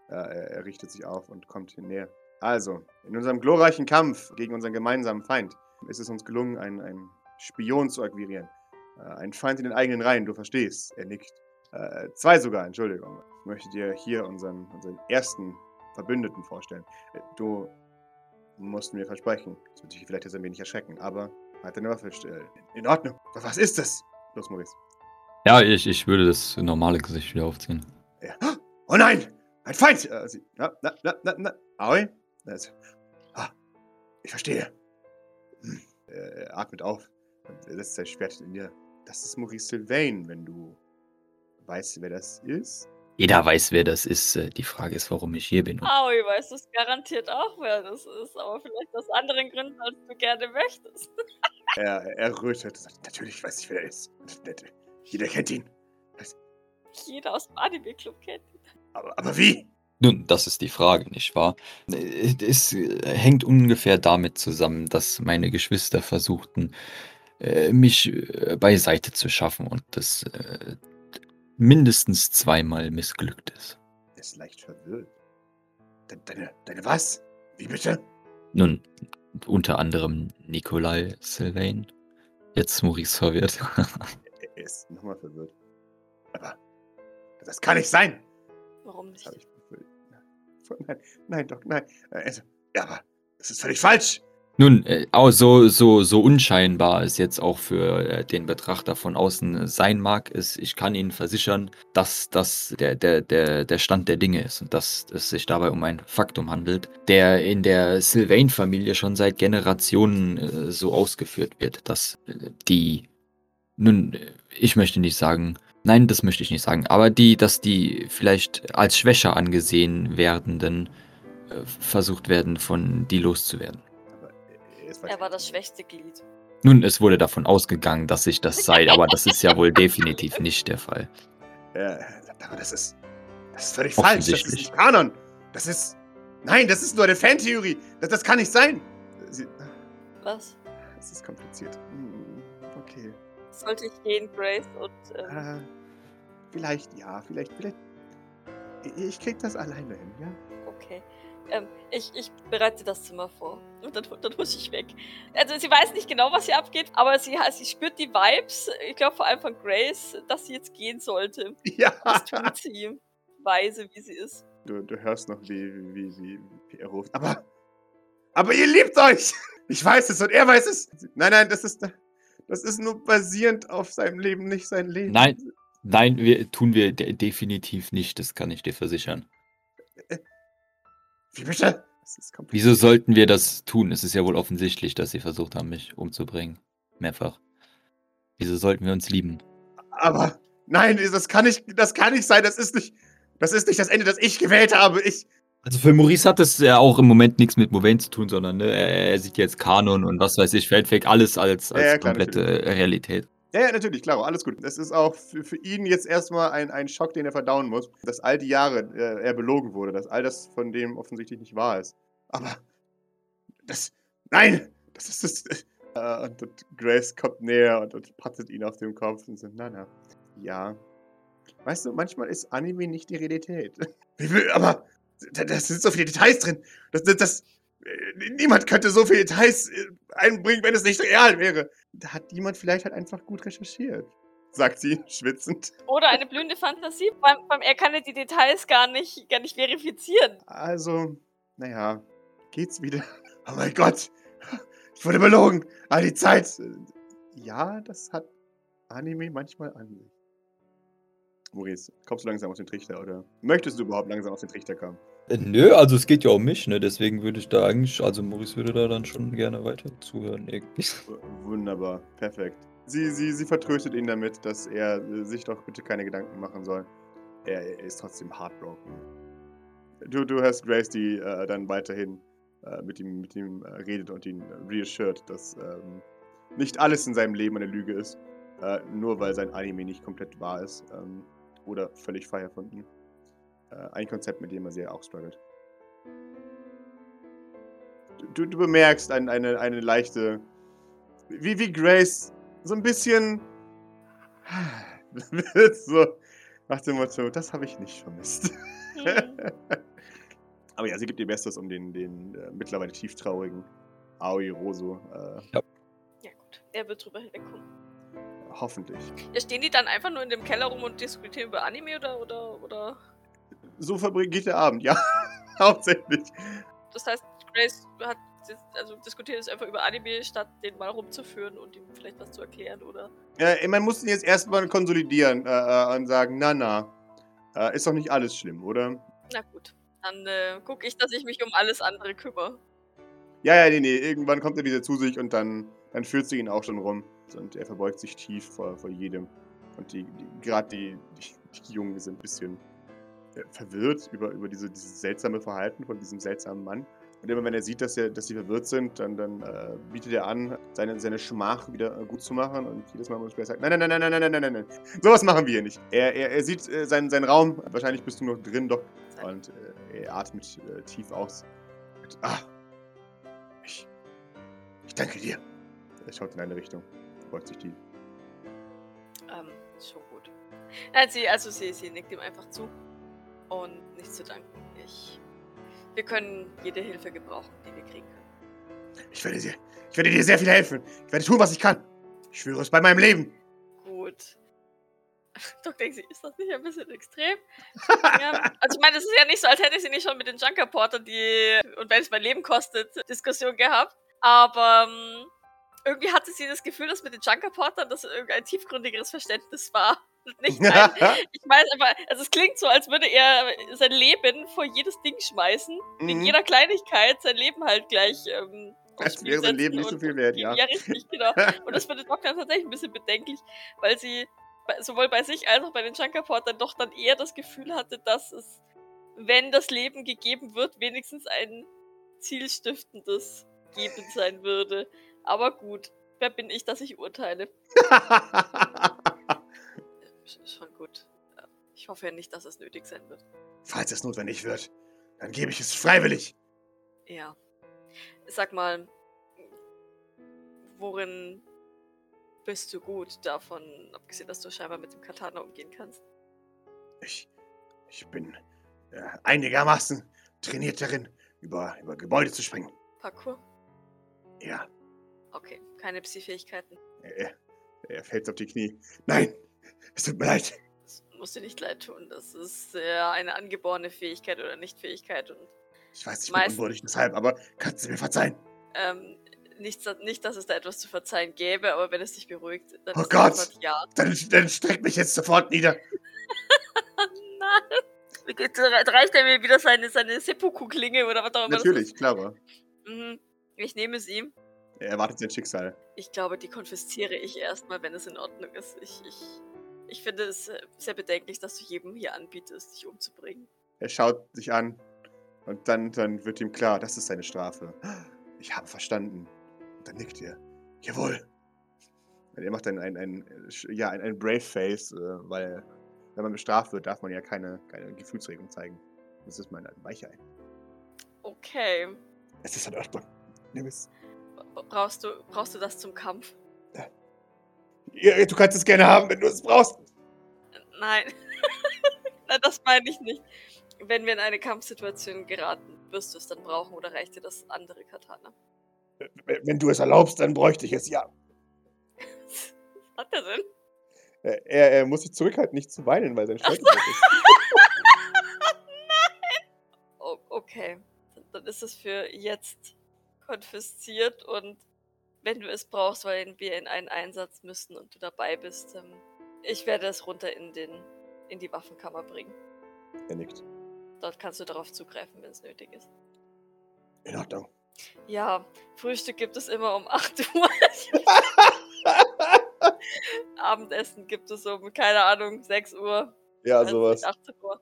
Speaker 2: Ja, er, er richtet sich auf und kommt näher. Also, in unserem glorreichen Kampf gegen unseren gemeinsamen Feind ist es uns gelungen, einen, einen Spion zu akquirieren. Äh, ein Feind in den eigenen Reihen, du verstehst. Er nickt. Äh, zwei sogar, Entschuldigung. Ich möchte dir hier unseren, unseren ersten Verbündeten vorstellen. Äh, Du musst mir versprechen. Das wird dich vielleicht jetzt ein wenig erschrecken, aber halt deine Waffe still. In Ordnung. Was ist das? Los, Maurice.
Speaker 3: Ja, ich, ich würde das normale Gesicht wieder aufziehen.
Speaker 2: Ja. Oh nein! Ein Feind! Äh, sie, na, na, na, na, na. Aoi? Das, ah, ich verstehe. Hm. Er, atmet auf und er setzt sein Schwert in dir. Das ist Maurice Sylvain, wenn du weißt, wer das ist.
Speaker 3: Jeder weiß, wer das ist. Äh, Die Frage ist, warum ich hier bin.
Speaker 4: Weißt du es garantiert auch, wer das ist, aber vielleicht aus anderen Gründen, als du gerne möchtest.
Speaker 2: Er, er rötet und sagt, natürlich weiß ich, wer er ist. Jeder kennt ihn.
Speaker 4: Jeder aus dem Anime-Club kennt ihn.
Speaker 2: Aber, aber wie?
Speaker 3: Nun, das ist die Frage, nicht wahr? Äh, Es äh, hängt ungefähr damit zusammen, dass meine Geschwister versuchten, äh, mich beiseite zu schaffen und das mindestens zweimal missglückt ist.
Speaker 2: Er ist leicht verwirrt. De deine, deine was? Wie bitte?
Speaker 3: Nun, unter anderem Nikolai Sylvain. Jetzt Maurice verwirrt.
Speaker 2: Er ist nochmal verwirrt. Aber das kann nicht sein.
Speaker 4: Warum
Speaker 2: Das
Speaker 4: nicht?
Speaker 2: Nein, nein, doch, nein. Äh, Also, ja, aber das ist völlig falsch.
Speaker 3: Nun, äh, so, so, so unscheinbar es jetzt auch für äh, den Betrachter von außen sein mag, ist, ich kann Ihnen versichern, dass das der, der, der, der Stand der Dinge ist und dass es sich dabei um ein Faktum handelt, der in der Sylvain-Familie schon seit Generationen äh, so ausgeführt wird, dass äh, die, nun, äh, ich möchte nicht sagen, nein, das möchte ich nicht sagen, aber die, dass die vielleicht als schwächer angesehen werdenden äh, versucht werden, von die loszuwerden.
Speaker 2: Aber er
Speaker 4: war das schwächste Glied.
Speaker 3: Nun, es wurde davon ausgegangen, dass ich das sei, aber das ist ja wohl definitiv nicht der Fall.
Speaker 2: Ja, aber das ist. Das ist völlig falsch. Das ist nicht Kanon. Das ist. Nein, das ist nur eine Fantheorie. Das, das kann nicht sein. Sie,
Speaker 4: Was?
Speaker 2: das ist kompliziert. Hm, Okay.
Speaker 4: Sollte ich gehen, Grace, und ähm,
Speaker 2: Äh, vielleicht ja, vielleicht, vielleicht. Ich- krieg das alleine hin, ja?
Speaker 4: okay. Ähm, ich, ich bereite das Zimmer vor. Und dann, dann muss ich weg. Also sie weiß nicht genau, was hier abgeht, aber sie, sie spürt die Vibes, ich glaube vor allem von Grace, dass sie jetzt gehen sollte.
Speaker 2: Ja.
Speaker 4: Das tut sie. Weise, wie sie ist.
Speaker 2: Du, du hörst noch, wie, wie, wie, wie er ruft. Aber. Aber ihr liebt euch! Ich weiß es und er weiß es! Nein, nein, das ist. Das ist nur basierend auf seinem Leben, nicht sein Leben.
Speaker 3: Nein. Nein, wir, tun wir de definitiv nicht, das kann ich dir versichern.
Speaker 2: Wie bitte?
Speaker 3: Wieso sollten wir das tun? Es ist ja wohl offensichtlich, dass sie versucht haben, mich umzubringen. Mehrfach. Wieso sollten wir uns lieben?
Speaker 2: Aber. Nein, das kann nicht, das kann nicht sein. Das ist nicht. Das ist nicht das Ende, das ich gewählt habe. Ich.
Speaker 3: Also für Maurice hat es ja auch im Moment nichts mit Movain zu tun, sondern ne, er, er sieht jetzt Kanon und was weiß ich, Feldweg, alles als, als
Speaker 2: Ja, ja, klar,
Speaker 3: komplette Realität.
Speaker 2: Ja, ja, natürlich, klar, alles gut. Das ist auch für, für ihn jetzt erstmal ein, ein Schock, den er verdauen muss, dass all die Jahre äh, er belogen wurde, dass all das von dem offensichtlich nicht wahr ist. Aber das. Nein! Das ist das. Äh, und, und Grace kommt näher und, und pattet ihn auf dem Kopf und sagt, na, na. Ja. Weißt du, manchmal ist Anime nicht die Realität. Will, aber da, da sind so viele Details drin. Das, das, das, äh, niemand könnte so viele Details äh, einbringen, wenn es nicht real wäre. Da hat jemand vielleicht halt einfach gut recherchiert, sagt sie, schwitzend.
Speaker 4: Oder eine blühende Fantasie. Beim, beim, er kann ja die Details gar nicht, gar nicht verifizieren.
Speaker 2: Also, naja, geht's wieder. Oh mein Gott, ich wurde belogen. All die Zeit. Ja, das hat Anime manchmal an sich. Maurice, kommst du langsam auf den Trichter oder möchtest du überhaupt langsam auf den Trichter kommen?
Speaker 3: Äh, Nö, also es geht ja um mich, ne? Deswegen würde ich da eigentlich, also Maurice würde da dann schon gerne weiter zuhören,
Speaker 2: Wunderbar, perfekt. Sie, sie, sie vertröstet ihn damit, dass er äh, sich doch bitte keine Gedanken machen soll. er, er ist trotzdem heartbroken. Du, du hörst Grace, die äh, dann weiterhin äh, mit ihm, mit ihm äh, redet und ihn reassured, dass ähm, nicht alles in seinem Leben eine Lüge ist. Äh, nur weil sein Anime nicht komplett wahr ist. Ähm, oder völlig frei erfunden. Äh, ein Konzept, mit dem er sehr auch struggelt. Du, du bemerkst ein, eine, eine leichte. Wie, wie Grace so ein bisschen. so nach dem Motto, das habe ich nicht vermisst.
Speaker 4: Hm.
Speaker 2: Aber ja, sie gibt ihr Bestes, um den, den äh, mittlerweile tieftraurigen Aoi Roso äh,
Speaker 4: Ja gut, er wird drüber hinwegkommen.
Speaker 2: hoffentlich.
Speaker 4: Ja, stehen die dann einfach nur in dem Keller rum und diskutieren über Anime oder oder oder?
Speaker 2: So verbringt der Abend, ja. Hauptsächlich.
Speaker 4: Das heißt, Grace hat also diskutiert es einfach über Anime, statt den mal rumzuführen und ihm vielleicht was zu erklären oder.
Speaker 2: Äh, man muss ihn jetzt erstmal konsolidieren äh, äh, und sagen, na na, äh, ist doch nicht alles schlimm, oder?
Speaker 4: Na gut, dann äh, gucke ich, dass ich mich um alles andere kümmere.
Speaker 2: Ja, ja, nee, nee, irgendwann kommt er wieder zu sich und dann, dann führt sie ihn auch schon rum. Und er verbeugt sich tief vor, vor jedem. Und die, die gerade die, die, die Jungen sind ein bisschen verwirrt über, über diese, dieses seltsame Verhalten von diesem seltsamen Mann. Und immer wenn er sieht, dass, er, dass sie verwirrt sind, dann, dann äh, bietet er an, seine, seine Schmach wieder äh, gut zu machen. Und jedes Mal muss er sagen, nein, nein, nein, nein, nein, nein, nein, nein, nein. Sowas machen wir hier nicht. Er, er, er sieht äh, seinen, seinen Raum, wahrscheinlich bist du noch drin, doch. Und äh, er atmet äh, tief aus. Und, ah, ich, ich danke dir. Er schaut in eine Richtung, beugt sich tief.
Speaker 4: Ähm, schon gut. Nein, sie, also sie, sie nickt ihm einfach zu. Und nicht zu danken. Ich. Wir können jede Hilfe gebrauchen, die wir kriegen können.
Speaker 2: Ich werde dir, ich werde dir sehr viel helfen. Ich werde tun, was ich kann. Ich schwöre es bei meinem Leben.
Speaker 4: Gut. Doch denkt sie, ist das nicht ein bisschen extrem? ja, also ich meine, es ist ja nicht so, als hätte sie nicht schon mit den Junker Portern die und wenn es mein Leben kostet, Diskussion gehabt. Aber ähm, irgendwie hatte sie das Gefühl, dass mit den Junker Portern das irgendein tiefgründigeres Verständnis war. Nicht ein, ich weiß aber, also es klingt so, als würde er sein Leben vor jedes Ding schmeißen.
Speaker 2: Mhm.
Speaker 4: jeder Kleinigkeit sein Leben halt gleich. Ähm,
Speaker 2: Als
Speaker 4: Spiel
Speaker 2: wäre sein Leben nicht so viel wert, ja.
Speaker 4: Ja, richtig, genau. Und das findet Doktor tatsächlich ein bisschen bedenklich, weil sie sowohl bei sich als auch bei den Junkerportern doch dann eher das Gefühl hatte, dass es, wenn das Leben gegeben wird, wenigstens ein zielstiftendes Geben sein würde. Aber gut, wer bin ich, dass ich urteile? Sch- Schon gut. Äh, Ich hoffe ja nicht, dass es nötig sein wird.
Speaker 2: Falls es notwendig wird, dann gebe ich es freiwillig.
Speaker 4: Ja. Sag mal, worin bist du gut davon, abgesehen, dass du scheinbar mit dem Katana umgehen kannst?
Speaker 2: Ich, ich bin äh, einigermaßen trainiert darin, über, über Gebäude zu springen.
Speaker 4: Parkour?
Speaker 2: Ja,
Speaker 4: Okay, keine Psi-Fähigkeiten.
Speaker 2: er, er fällt auf die Knie. Nein, es tut mir leid.
Speaker 4: Das musst dir nicht leid tun. Das ist äh, eine angeborene Fähigkeit oder Nicht-Fähigkeit. Und
Speaker 2: Ich weiß, ich bin
Speaker 4: Meist-
Speaker 2: unwürdig deshalb, aber kannst du mir verzeihen?
Speaker 4: ähm, nicht, nicht, dass es da etwas zu verzeihen gäbe, aber wenn es dich beruhigt, dann
Speaker 2: Oh Gott!
Speaker 4: Ja.
Speaker 2: Dann, dann streck mich jetzt sofort nieder.
Speaker 4: Nein! Reicht er mir wieder seine, seine Seppuku-Klinge oder was auch immer
Speaker 2: Natürlich, klar.
Speaker 4: Mhm. Ich nehme sie.
Speaker 2: Er erwartet sein Schicksal.
Speaker 4: Ich glaube, die konfisziere ich erstmal, wenn es in Ordnung ist. Ich, ich, ich finde es äh, sehr bedenklich, dass du jedem hier anbietest, dich umzubringen.
Speaker 2: Er schaut sich an und dann, dann wird ihm klar, das ist seine Strafe. Ich habe verstanden. Und dann nickt er. Jawohl. Und er macht dann ein, ein, ja, ein, ein Brave Face, äh, weil wenn man bestraft wird, darf man ja keine, keine Gefühlsregung zeigen. Das ist mein Weichei.
Speaker 4: Okay.
Speaker 2: Es ist in Ordnung. Nimm es.
Speaker 4: Brauchst du, brauchst du das zum Kampf?
Speaker 2: Ja, du kannst es gerne haben, wenn du es brauchst.
Speaker 4: Nein. Nein, das meine ich nicht. Wenn wir in eine Kampfsituation geraten, wirst du es dann brauchen oder reicht dir das andere Katana?
Speaker 2: Wenn du es erlaubst, dann bräuchte ich es, ja.
Speaker 4: Was hat der denn?
Speaker 2: Äh, Er, er muss sich zurückhalten, nicht zu weinen, weil sein Stolz ist.
Speaker 4: Oh, okay. Dann ist es für jetzt konfisziert und wenn du es brauchst, weil wir in einen Einsatz müssen und du dabei bist, ähm, ich werde es runter in, den, in die Waffenkammer bringen.
Speaker 2: Er nickt.
Speaker 4: Dort kannst du darauf zugreifen, wenn es nötig ist.
Speaker 2: In Ordnung.
Speaker 4: Ja, Frühstück gibt es immer um 8 Uhr. Abendessen gibt es um, keine Ahnung, 6 Uhr.
Speaker 2: Ja,
Speaker 4: Also
Speaker 2: sowas.
Speaker 4: 18 Uhr,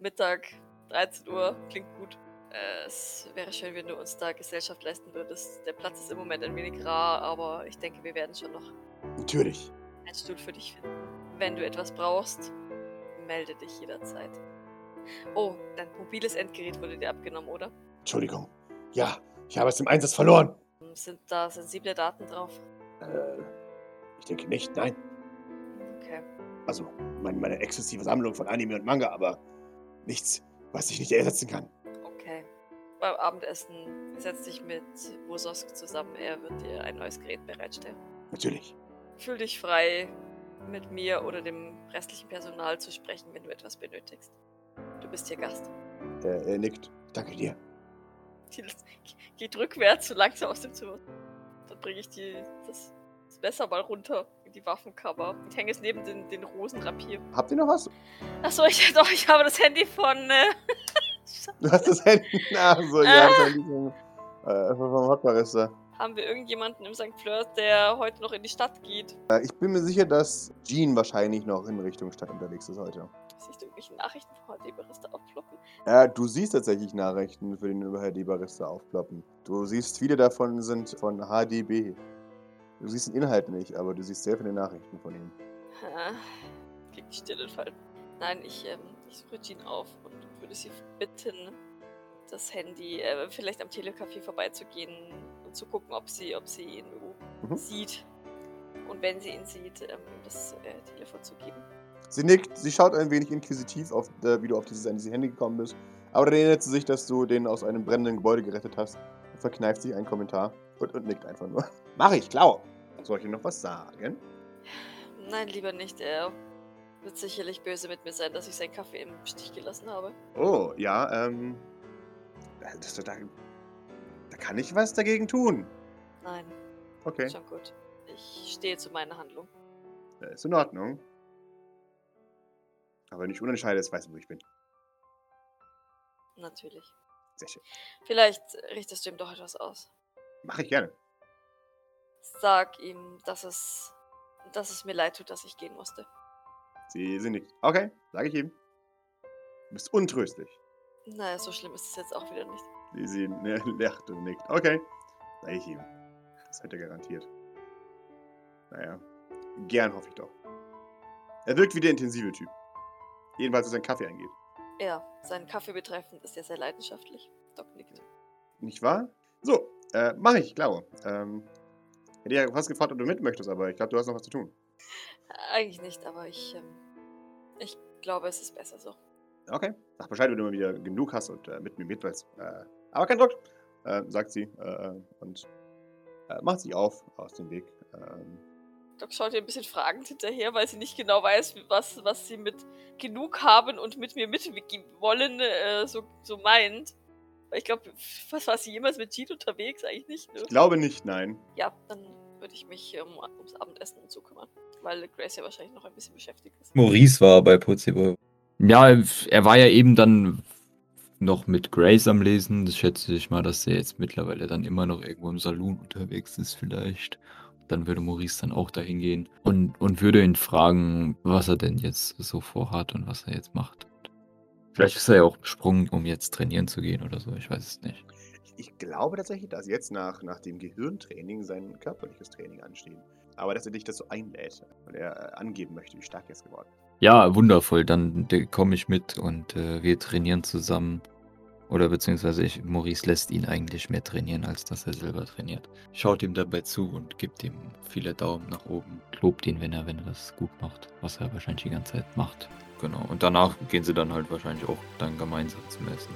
Speaker 4: Mittag, 13 Uhr, klingt gut. Es wäre schön, wenn du uns da Gesellschaft leisten würdest. Der Platz ist im Moment ein wenig rar, aber ich denke, wir werden schon noch
Speaker 2: Natürlich.
Speaker 4: einen Stuhl für dich finden. Wenn du etwas brauchst, melde dich jederzeit. Oh, dein mobiles Endgerät wurde dir abgenommen, oder?
Speaker 2: Entschuldigung. Ja, ich habe es im Einsatz verloren.
Speaker 4: Sind da sensible Daten drauf?
Speaker 2: Äh, ich denke nicht, nein.
Speaker 4: Okay.
Speaker 2: Also, meine, meine exzessive Sammlung von Anime und Manga, aber nichts, was ich nicht ersetzen kann.
Speaker 4: Beim Abendessen setz dich mit Wososk zusammen. Er wird dir ein neues Gerät bereitstellen.
Speaker 2: Natürlich.
Speaker 4: Fühl dich frei, mit mir oder dem restlichen Personal zu sprechen, wenn du etwas benötigst. Du bist hier Gast.
Speaker 2: Er, er nickt. Danke dir.
Speaker 4: Die geht rückwärts so langsam aus dem Zimmer. Dann bringe ich die, das, das Messer mal runter in die Waffenkammer und hänge es neben den, den Rosenrapier.
Speaker 2: Habt ihr noch was?
Speaker 4: Achso, ich, doch, ich habe das Handy von. Äh,
Speaker 2: Du hast das Handy. Ach so, ja, das Handy äh, vom Hackbarista.
Speaker 4: haben wir irgendjemanden im St. Fleur, der heute noch in die Stadt geht?
Speaker 2: Äh, ich bin mir sicher, dass Jean wahrscheinlich noch in Richtung Stadt unterwegs ist heute.
Speaker 4: Siehst du irgendwelche Nachrichten von HD Barista aufploppen?
Speaker 2: Ja, du siehst tatsächlich Nachrichten für den über HD Barista aufploppen. Du siehst, viele davon sind von HDB. Du siehst den Inhalt nicht, aber du siehst sehr viele Nachrichten von ihm.
Speaker 4: Ha, Kriegt die Stille Fall. Nein, ich, ähm, ich suche Jean auf und würde sie bitten, das Handy äh, vielleicht am Telecafé vorbeizugehen und zu gucken, ob sie, ob sie ihn
Speaker 2: Mhm.
Speaker 4: sieht. Und wenn sie ihn sieht, ähm, ihm das äh, Telefon zu geben.
Speaker 2: Sie nickt, sie schaut ein wenig inquisitiv, auf, äh, wie du auf dieses, an dieses Handy gekommen bist. Aber dann erinnert sie sich, dass du den aus einem brennenden Gebäude gerettet hast. Und verkneift sich einen Kommentar und, und nickt einfach nur. Mach ich, klar. Soll ich dir noch was sagen?
Speaker 4: Nein, lieber nicht. Er wird sicherlich böse mit mir sein, dass ich seinen Kaffee im Stich gelassen habe.
Speaker 2: Oh, ja, ähm. Das, da, da kann ich was dagegen tun.
Speaker 4: Nein,
Speaker 2: Okay,
Speaker 4: schon gut. Ich stehe zu meiner Handlung.
Speaker 2: äh, ist in Ordnung. Aber wenn ich unentscheide, jetzt weißt du, wo ich bin.
Speaker 4: Natürlich.
Speaker 2: Sehr schön.
Speaker 4: Vielleicht richtest du ihm doch etwas aus.
Speaker 2: Mach ich gerne.
Speaker 4: Sag ihm, dass es, dass es mir leid tut, dass ich gehen musste.
Speaker 2: Sie sind nicht. Okay, sage ich ihm. Du bist untröstlich.
Speaker 4: Naja, so schlimm ist es jetzt auch wieder nicht.
Speaker 2: Sie, sie ne, lacht und nickt. Okay, sage ich ihm. Das hätte er garantiert. Naja, gern hoffe ich doch. Er wirkt wie der intensive Typ. Jedenfalls, was sein Kaffee angeht.
Speaker 4: Ja, seinen Kaffee betreffend ist er sehr leidenschaftlich. Doc nickt.
Speaker 2: Nicht wahr? So, äh, mach ich, klar. Ähm, hätte ja fast gefragt, ob du mit möchtest, aber ich glaube, du hast noch was zu tun.
Speaker 4: Eigentlich nicht, aber ich, ähm, ich glaube, es ist besser so.
Speaker 2: Okay. Sag Bescheid, wenn du mal wieder genug hast und äh, mit mir mit willst. Äh, aber kein Druck, äh, sagt sie äh, und äh, macht sich auf aus dem Weg. Ähm,
Speaker 4: Doc schaut ihr ein bisschen fragend hinterher, weil sie nicht genau weiß, was, was sie mit genug haben und mit mir mit wollen, äh, so, so meint. Weil ich glaube, was war sie jemals mit Jean unterwegs? Eigentlich nicht, ne?
Speaker 2: ich glaube nicht, nein.
Speaker 4: Ja, dann würde ich mich um, ums Abendessen und so kümmern. Weil Grace ja wahrscheinlich noch ein bisschen beschäftigt ist.
Speaker 3: Maurice war bei Putziboy. Ja, er war ja eben dann noch mit Grace am Lesen. Das schätze ich mal, dass er jetzt mittlerweile dann immer noch irgendwo im Saloon unterwegs ist, vielleicht. Dann würde Maurice dann auch dahin gehen und, und würde ihn fragen, was er denn jetzt so vorhat und was er jetzt macht. Vielleicht ist er ja auch besprungen, um jetzt trainieren zu gehen oder so, ich weiß es nicht.
Speaker 2: Ich glaube tatsächlich, dass jetzt nach, nach dem Gehirntraining sein körperliches Training ansteht. Aber dass er dich dazu einlädt, weil er äh, angeben möchte, wie stark er ist geworden.
Speaker 3: Ja, wundervoll. Dann komme ich mit und äh, wir trainieren zusammen. Oder beziehungsweise ich, Maurice lässt ihn eigentlich mehr trainieren, als dass er selber trainiert. Schaut ihm dabei zu und gibt ihm viele Daumen nach oben. Lobt ihn, wenn er, wenn er das gut macht, was er wahrscheinlich die ganze Zeit macht. Genau. Und danach gehen sie dann halt wahrscheinlich auch dann gemeinsam zum Essen.